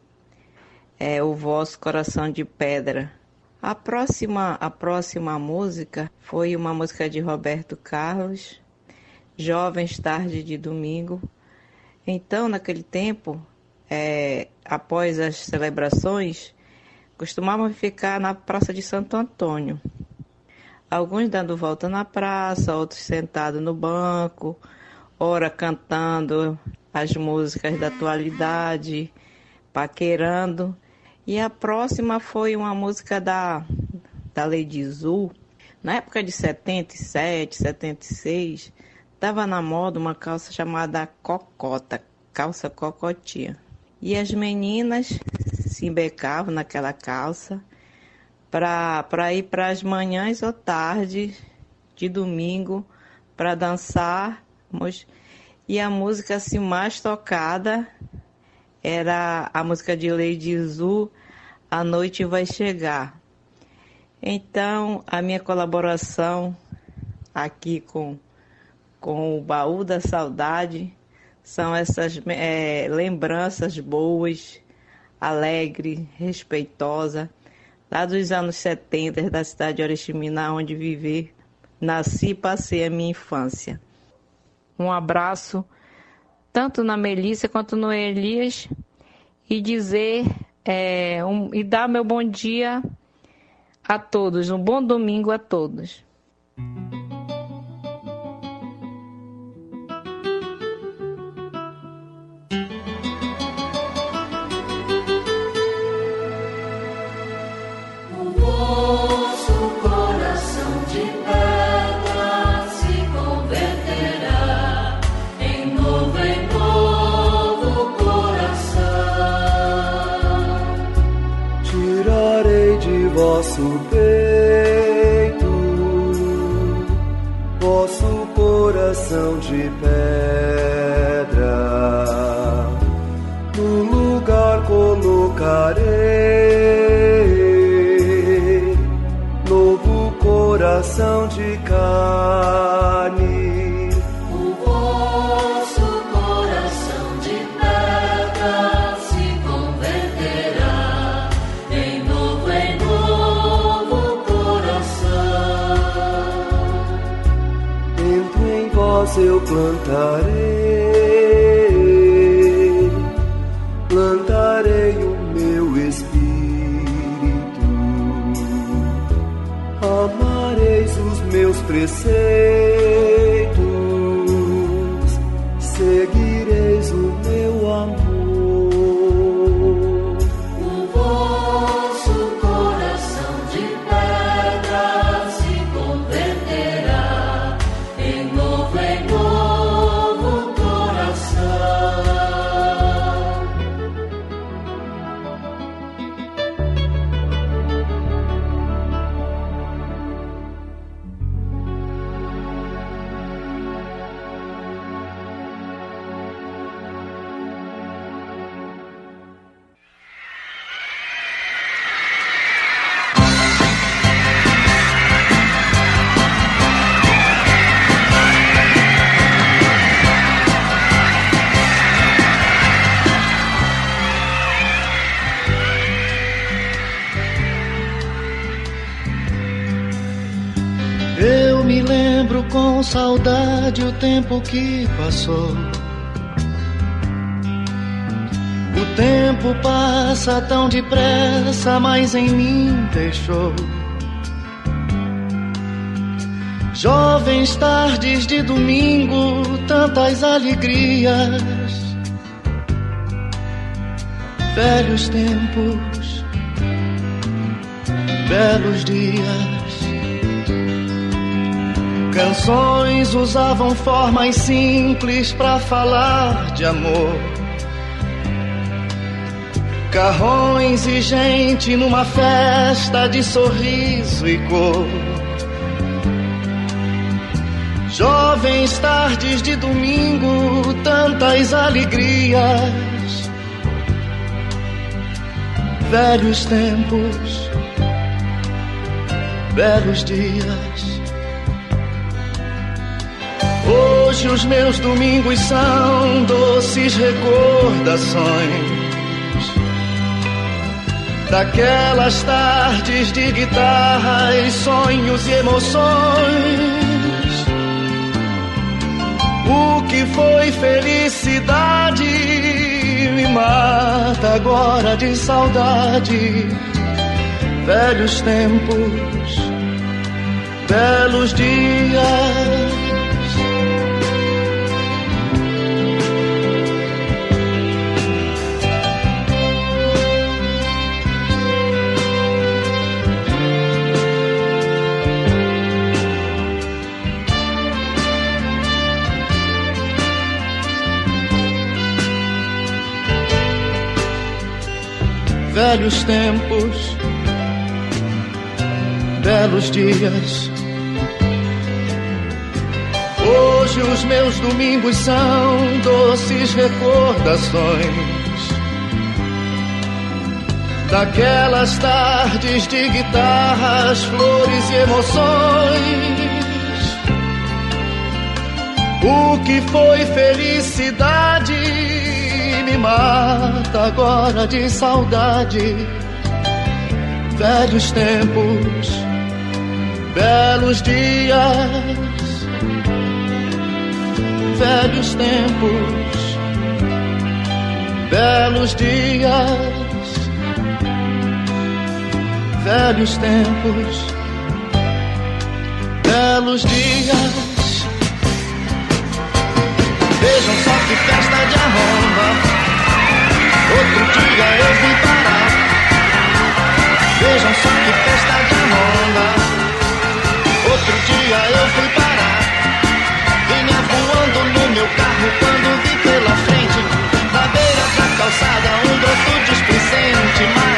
é o vosso coração de pedra. A próxima, a próxima música foi uma música de Roberto Carlos, Jovens Tarde de Domingo. Então, naquele tempo, é, após as celebrações, costumavam ficar na Praça de Santo Antônio. Alguns dando volta na praça, outros sentados no banco, ora cantando as músicas da atualidade, paquerando. E a próxima foi uma música da, da Lady Zu. Na época de 77, 76, estava na moda uma calça chamada cocota, calça cocotinha. E as meninas se embecavam naquela calça para ir para as manhãs ou tardes de domingo para dançarmos. E a música assim, mais tocada era a música de Lady Zu, A Noite Vai Chegar. Então, a minha colaboração aqui com, com o Baú da Saudade são essas é, lembranças boas, alegre, respeitosa, lá dos anos 70, da cidade de Oriximiná, onde vivi, nasci e passei a minha infância. Um abraço tanto na Melissa quanto no Elias e dizer é, um, e dar meu bom dia a todos, um bom domingo a todos. Vosso peito vosso coração de pedra. Meus preceitos, tempo que passou. O tempo passa tão depressa, mas em mim deixou. Jovens tardes de domingo, tantas alegrias. Velhos tempos, belos dias. Canções usavam formas simples para falar de amor. Carrões e gente numa festa de sorriso e cor. Jovens tardes de domingo, tantas alegrias. Velhos tempos, belos dias. Hoje os meus domingos são doces recordações daquelas tardes de guitarras, sonhos e emoções. O que foi felicidade me mata agora de saudade. Velhos tempos, belos dias. Velhos tempos, belos dias. Hoje os meus domingos são doces recordações daquelas tardes de guitarras, flores e emoções. O que foi felicidade mata agora de saudade. Velhos tempos, belos dias. Velhos tempos, belos dias. Velhos tempos, belos dias. Vejam só que festa de arromba. Outro dia eu fui parar. Vejam só que festa de arromba. Outro dia eu fui parar. Vinha voando no meu carro quando vi pela frente, na beira da calçada, um broto displicente. Mas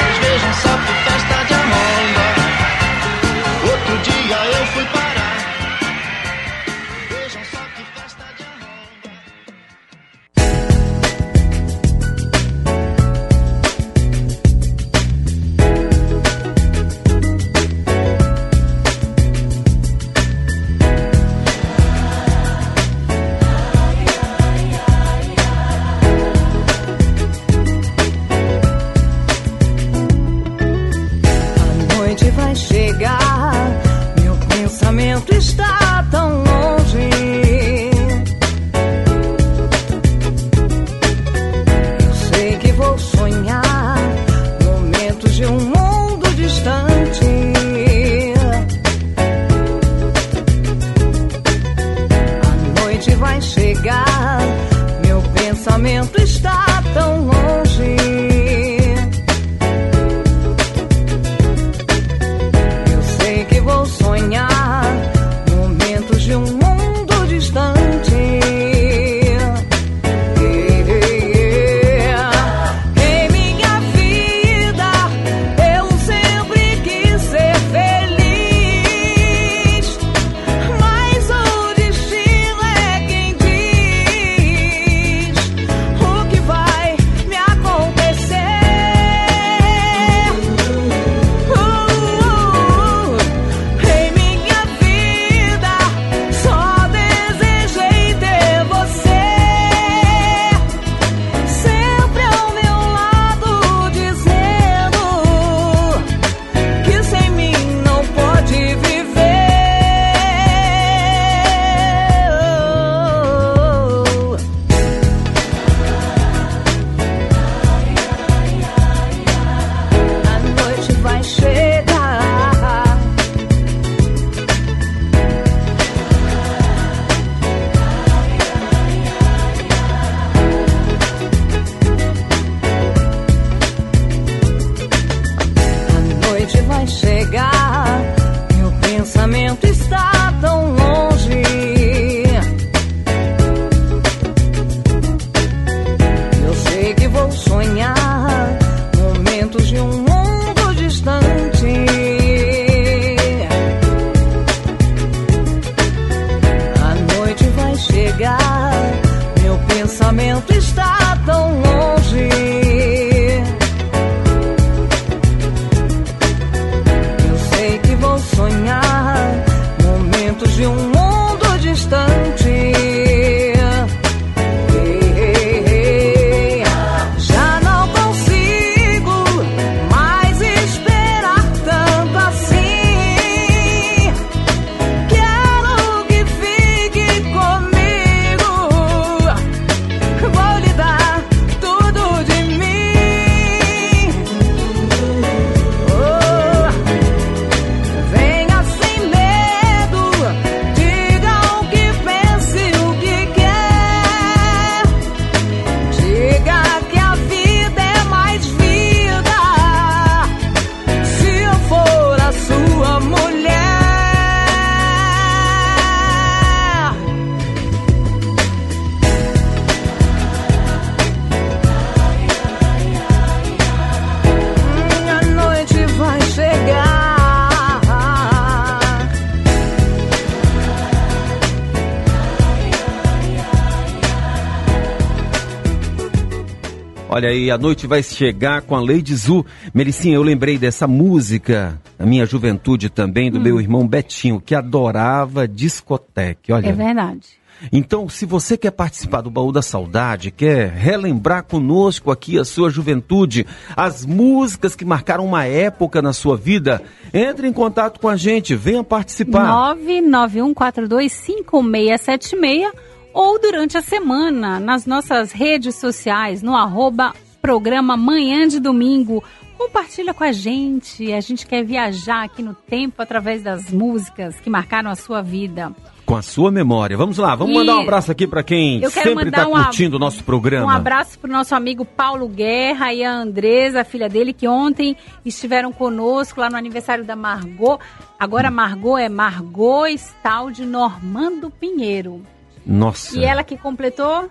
Olha aí, a noite vai chegar com a Lady Zu. Melicinha, eu lembrei dessa música, a minha juventude também, do Hum. meu irmão Betinho, que adorava discoteca. Olha, É verdade. então, se você quer participar do Baú da Saudade, quer relembrar conosco aqui a sua juventude, as músicas que marcaram uma época na sua vida, entre em contato com a gente, venha participar. 991425676 ou durante a semana nas nossas redes sociais, no arroba programa Manhã de Domingo. Compartilha com a gente, a gente quer viajar aqui no tempo através das músicas que marcaram a sua vida. Com a sua memória. Vamos lá, vamos E mandar um abraço aqui para quem sempre está curtindo o nosso programa. Um abraço para o nosso amigo Paulo Guerra e a Andresa, a filha dele, que ontem estiveram conosco lá no aniversário da Margot. Agora Margot é Margot Stal de Normando Pinheiro. Nossa. E ela que completou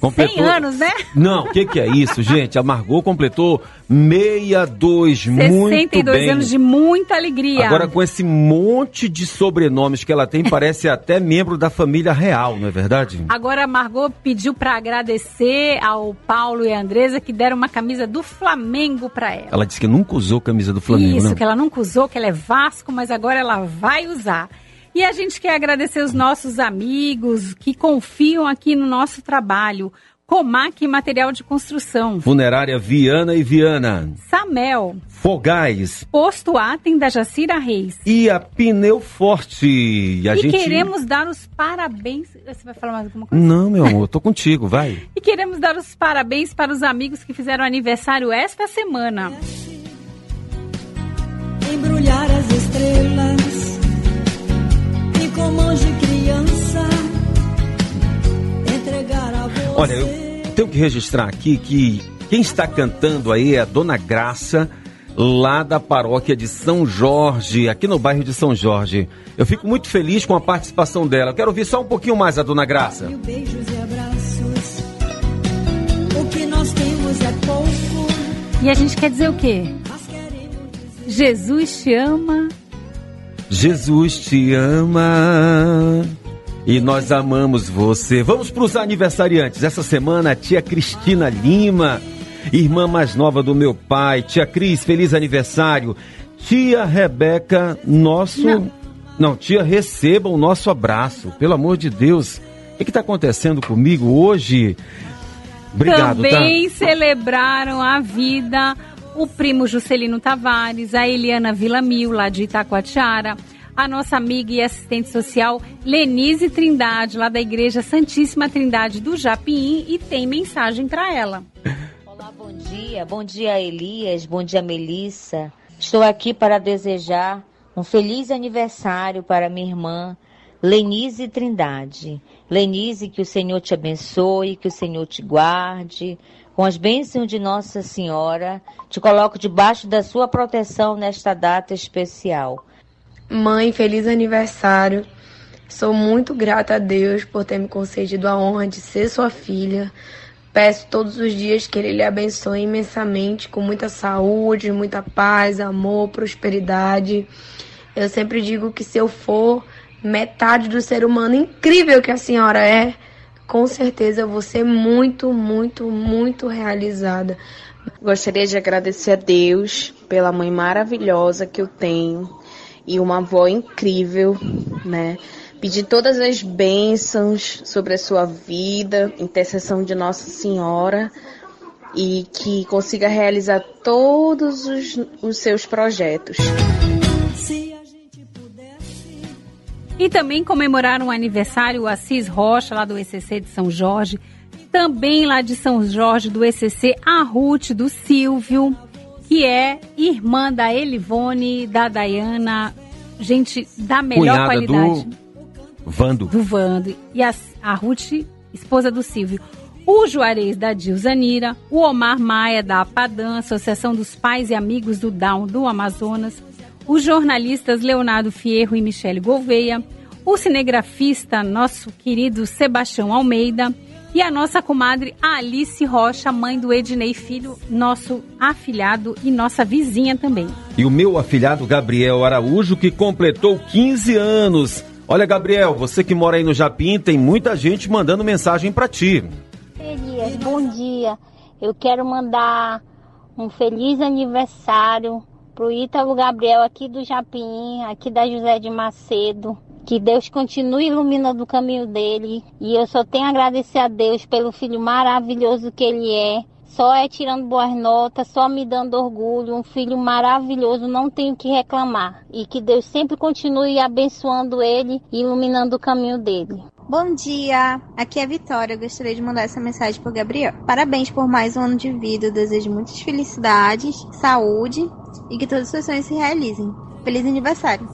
Completou- 100 anos, né? Não, o que, que é isso, gente? A Margot completou 62, muito 62 bem. anos de muita alegria. Agora, com esse monte de sobrenomes que ela tem, (laughs) parece até membro da família real, não é verdade? Agora a Margot pediu para agradecer ao Paulo e a Andresa que deram uma camisa do Flamengo para ela. Ela disse que nunca usou camisa do Flamengo, Isso, né? que ela nunca usou, que ela é Vasco, mas agora ela vai usar. E a gente quer agradecer os nossos amigos que confiam aqui no nosso trabalho. Comac Material de Construção, Funerária Viana e Viana, Samel, Fogás Posto Atem da Jacira Reis. e a Pneu Forte. E a e gente... queremos dar os parabéns. Você vai falar mais alguma coisa? Não, meu amor, tô contigo, vai. (laughs) E queremos dar os parabéns para os amigos que fizeram aniversário esta semana. Olha, eu tenho que registrar aqui que quem está cantando aí é a Dona Graça, lá da paróquia de São Jorge, aqui no bairro de São Jorge. Eu fico muito feliz com a participação dela. Eu quero ouvir só um pouquinho mais a Dona Graça. beijos e abraços. O que nós temos é pouco. E a gente quer dizer o quê? Jesus te ama. Jesus te ama e nós amamos você. Vamos para os aniversariantes. Essa semana, a tia Cristina Lima, irmã mais nova do meu pai. Tia Cris, feliz aniversário. Tia Rebeca, nosso. Não, tia, receba o nosso abraço. Pelo amor de Deus. O que está acontecendo comigo hoje? Obrigado, tá? Também celebraram a vida o primo Juscelino Tavares, a Eliana Villamil, lá de Itacoatiara, a nossa amiga e assistente social Lenise Trindade, lá da Igreja Santíssima Trindade do Japim, e tem mensagem para ela. Bom dia, bom dia Elias, bom dia Melissa. Estou aqui para desejar um feliz aniversário para minha irmã Lenise Trindade. Lenise, que o Senhor te abençoe, que o Senhor te guarde. Com as bênçãos de Nossa Senhora, te coloco debaixo da sua proteção nesta data especial. Mãe, feliz aniversário. Sou muito grata a Deus por ter me concedido a honra de ser sua filha. Peço todos os dias que Ele lhe abençoe imensamente, com muita saúde, muita paz, amor, prosperidade. Eu sempre digo que se eu for metade do ser humano incrível que a senhora é, com certeza eu vou ser muito, muito, muito realizada. Gostaria de agradecer a Deus pela mãe maravilhosa que eu tenho e uma avó incrível, né? Pedir todas as bênçãos sobre a sua vida, intercessão de Nossa Senhora e que consiga realizar todos os, os seus projetos. E também comemoraram o aniversário o Assis Rocha, lá do ECC de São Jorge. Também lá de São Jorge, do ECC, a Ruth do Silvio, que é irmã da Elivone, da Dayana, gente da melhor Cunhada qualidade. do Vando. Do Vando. E a, a Ruth, esposa do Silvio. O Juarez da Dilzanira, o Omar Maia da Apadã, Associação dos Pais e Amigos do Down do Amazonas, os jornalistas Leonardo Fierro e Michele Gouveia, o cinegrafista nosso querido Sebastião Almeida e a nossa comadre Alice Rocha, mãe do Ednei Filho, nosso afilhado e nossa vizinha também. E o meu afilhado Gabriel Araújo, que completou 15 anos. Olha, Gabriel, você que mora aí no Japim, tem muita gente mandando mensagem pra ti. Elias, bom dia. Eu quero mandar um feliz aniversário pro Ítalo Gabriel aqui do Japim, aqui da José de Macedo. Que Deus continue iluminando o caminho dele. E eu só tenho a agradecer a Deus pelo filho maravilhoso que ele é. Só é tirando boas notas, só me dando orgulho. Um filho maravilhoso, não tenho que reclamar. E que Deus sempre continue abençoando ele e iluminando o caminho dele. Bom dia, aqui é a Vitória. Eu gostaria de mandar essa mensagem pro Gabriel. Parabéns por mais um ano de vida. Eu desejo muitas felicidades, saúde e que todos os seus sonhos se realizem. Feliz aniversário.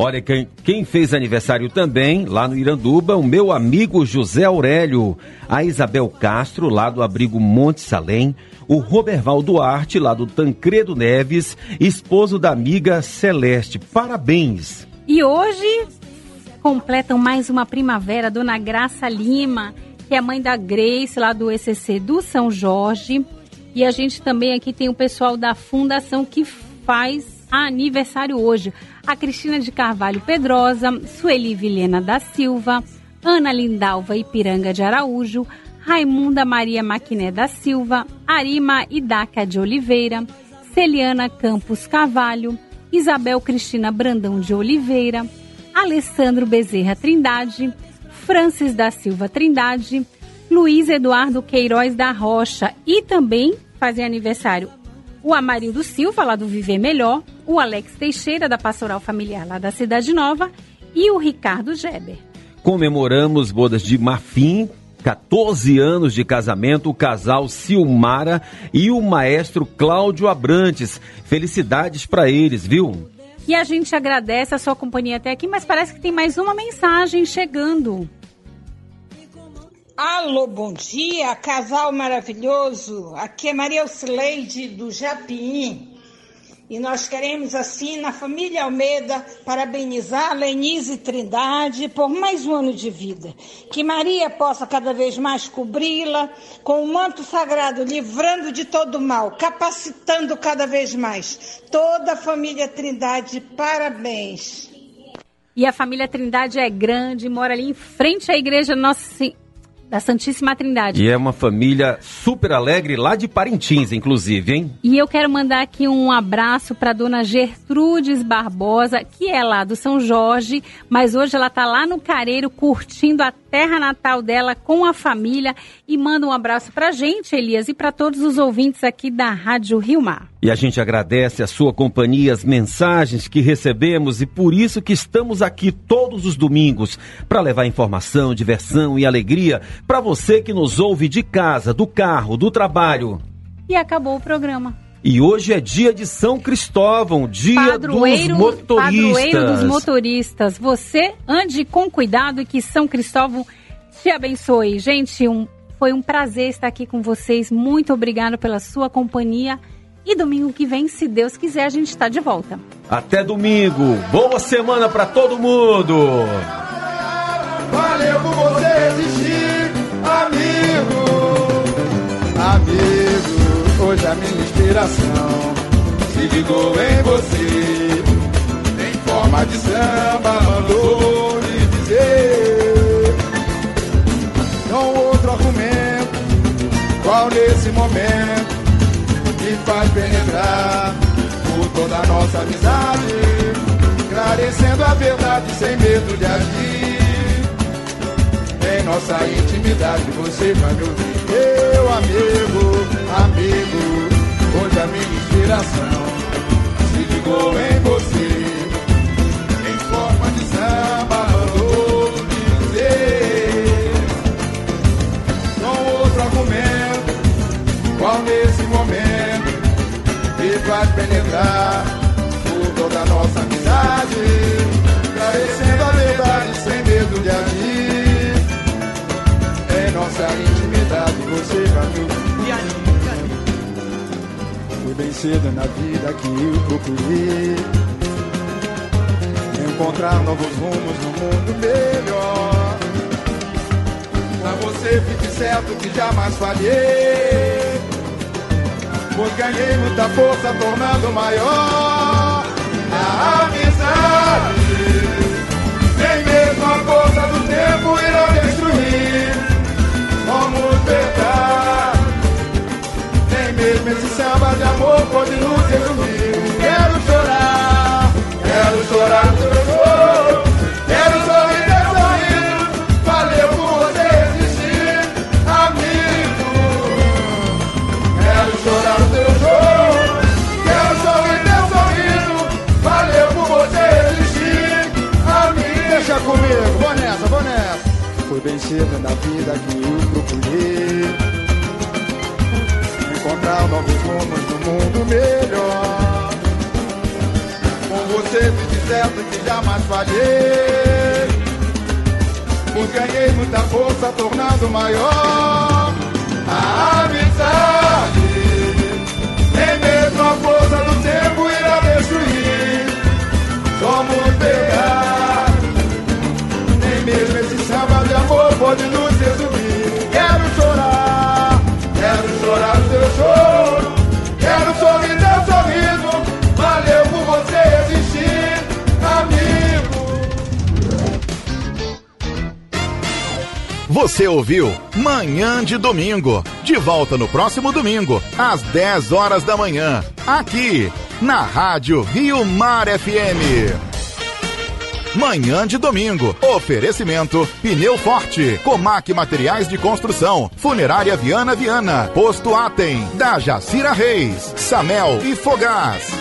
Olha, quem, quem fez aniversário também, lá no Iranduba, o meu amigo José Aurélio, a Isabel Castro, lá do abrigo Monte Salém, o Roberval Duarte, lá do Tancredo Neves, esposo da amiga Celeste. Parabéns! E hoje completam mais uma primavera, Dona Graça Lima, que é mãe da Grace, lá do ECC do São Jorge. E a gente também aqui tem o pessoal da fundação que faz aniversário hoje. A Cristina de Carvalho Pedrosa, Sueli Vilhena da Silva, Ana Lindalva Ipiranga de Araújo, Raimunda Maria Maquiné da Silva, Arima Idaca de Oliveira, Celiana Campos Carvalho, Isabel Cristina Brandão de Oliveira, Alessandro Bezerra Trindade, Francis da Silva Trindade, Luiz Eduardo Queiroz da Rocha e também fazem aniversário o Amarildo Silva, lá do Viver Melhor, o Alex Teixeira, da Pastoral Familiar, lá da Cidade Nova, e o Ricardo Geber. Comemoramos bodas de Marfim, 14 anos de casamento, o casal Silmara e o maestro Cláudio Abrantes. Felicidades para eles, viu? E a gente agradece a sua companhia até aqui, mas parece que tem mais uma mensagem chegando. Alô, bom dia, casal maravilhoso. Aqui é Maria Auxileide do Japim. E nós queremos, assim, na família Almeida, parabenizar a Lenise Trindade por mais um ano de vida. Que Maria possa cada vez mais cobri-la com o manto sagrado, livrando de todo mal, capacitando cada vez mais. Toda a família Trindade, parabéns. E a família Trindade é grande, mora ali em frente à igreja Nossa Senhora da Santíssima Trindade. E é uma família super alegre lá de Parintins, inclusive, hein? E eu quero mandar aqui um abraço para dona Gertrudes Barbosa, que é lá do São Jorge, mas hoje ela tá lá no Careiro curtindo a terra natal dela com a família e manda um abraço pra gente, Elias, e para todos os ouvintes aqui da Rádio Rio Mar. E a gente agradece a sua companhia, as mensagens que recebemos e por isso que estamos aqui todos os domingos para levar informação, diversão e alegria para você que nos ouve de casa, do carro, do trabalho. E acabou o programa. E hoje é dia de São Cristóvão, dia Padroeiro, dos motoristas. padroeiro dos motoristas. Você ande com cuidado e que São Cristóvão te abençoe. Gente, um- foi um prazer estar aqui com vocês. Muito obrigada pela sua companhia. E domingo que vem, se Deus quiser, a gente está de volta. Até domingo. Boa semana para todo mundo. Valeu por você existir, amigo. Amigo, hoje a minha inspiração se ligou em você. Em forma de samba, mandou lhe dizer. Não outro argumento, qual nesse momento me faz penetrar por toda a nossa amizade, esclarecendo a verdade sem medo de agir. Em nossa intimidade você vai me ouvir. Meu amigo, amigo, hoje a minha inspiração se ligou em você. Em forma de samba, lhe dizer. Com outro argumento, qual nesse momento me faz penetrar por toda a nossa amizade, esclarecendo a verdade sem medo de agir. Em nossa intimidade você vai me bem cedo na vida que eu procurei encontrar novos rumos no mundo melhor. Pra você fique certo que jamais falhei. Pois ganhei muita força tornando maior a amizade. Nem mesmo a força do tempo irá destruir. Vamos verdade samba de amor pode nos resumir. Quero chorar, quero chorar no teu choro. Quero sorrir teu sorriso. Valeu por você existir, amigo. Quero chorar no teu choro. Quero sorrir teu sorriso. Valeu por você existir, amigo. Deixa comigo, vou nessa, vou nessa. Foi bem cedo na vida que eu procurei novos rumos no mundo melhor. Com você vive certo que jamais falhei. Pois ganhei muita força, tornando maior a amizade. Nem mesmo a força do tempo irá destruir. Somos pegar. Nem mesmo esse samba de amor pode nos resumir. Você ouviu Manhã de Domingo. De volta no próximo domingo, às 10 horas da manhã, aqui na Rádio Rio Mar FM. Manhã de domingo. Oferecimento: Pneu Forte, Comac Materiais de Construção, Funerária Viana Viana, Posto Atem, da Jacira Reis, Samel e Fogás.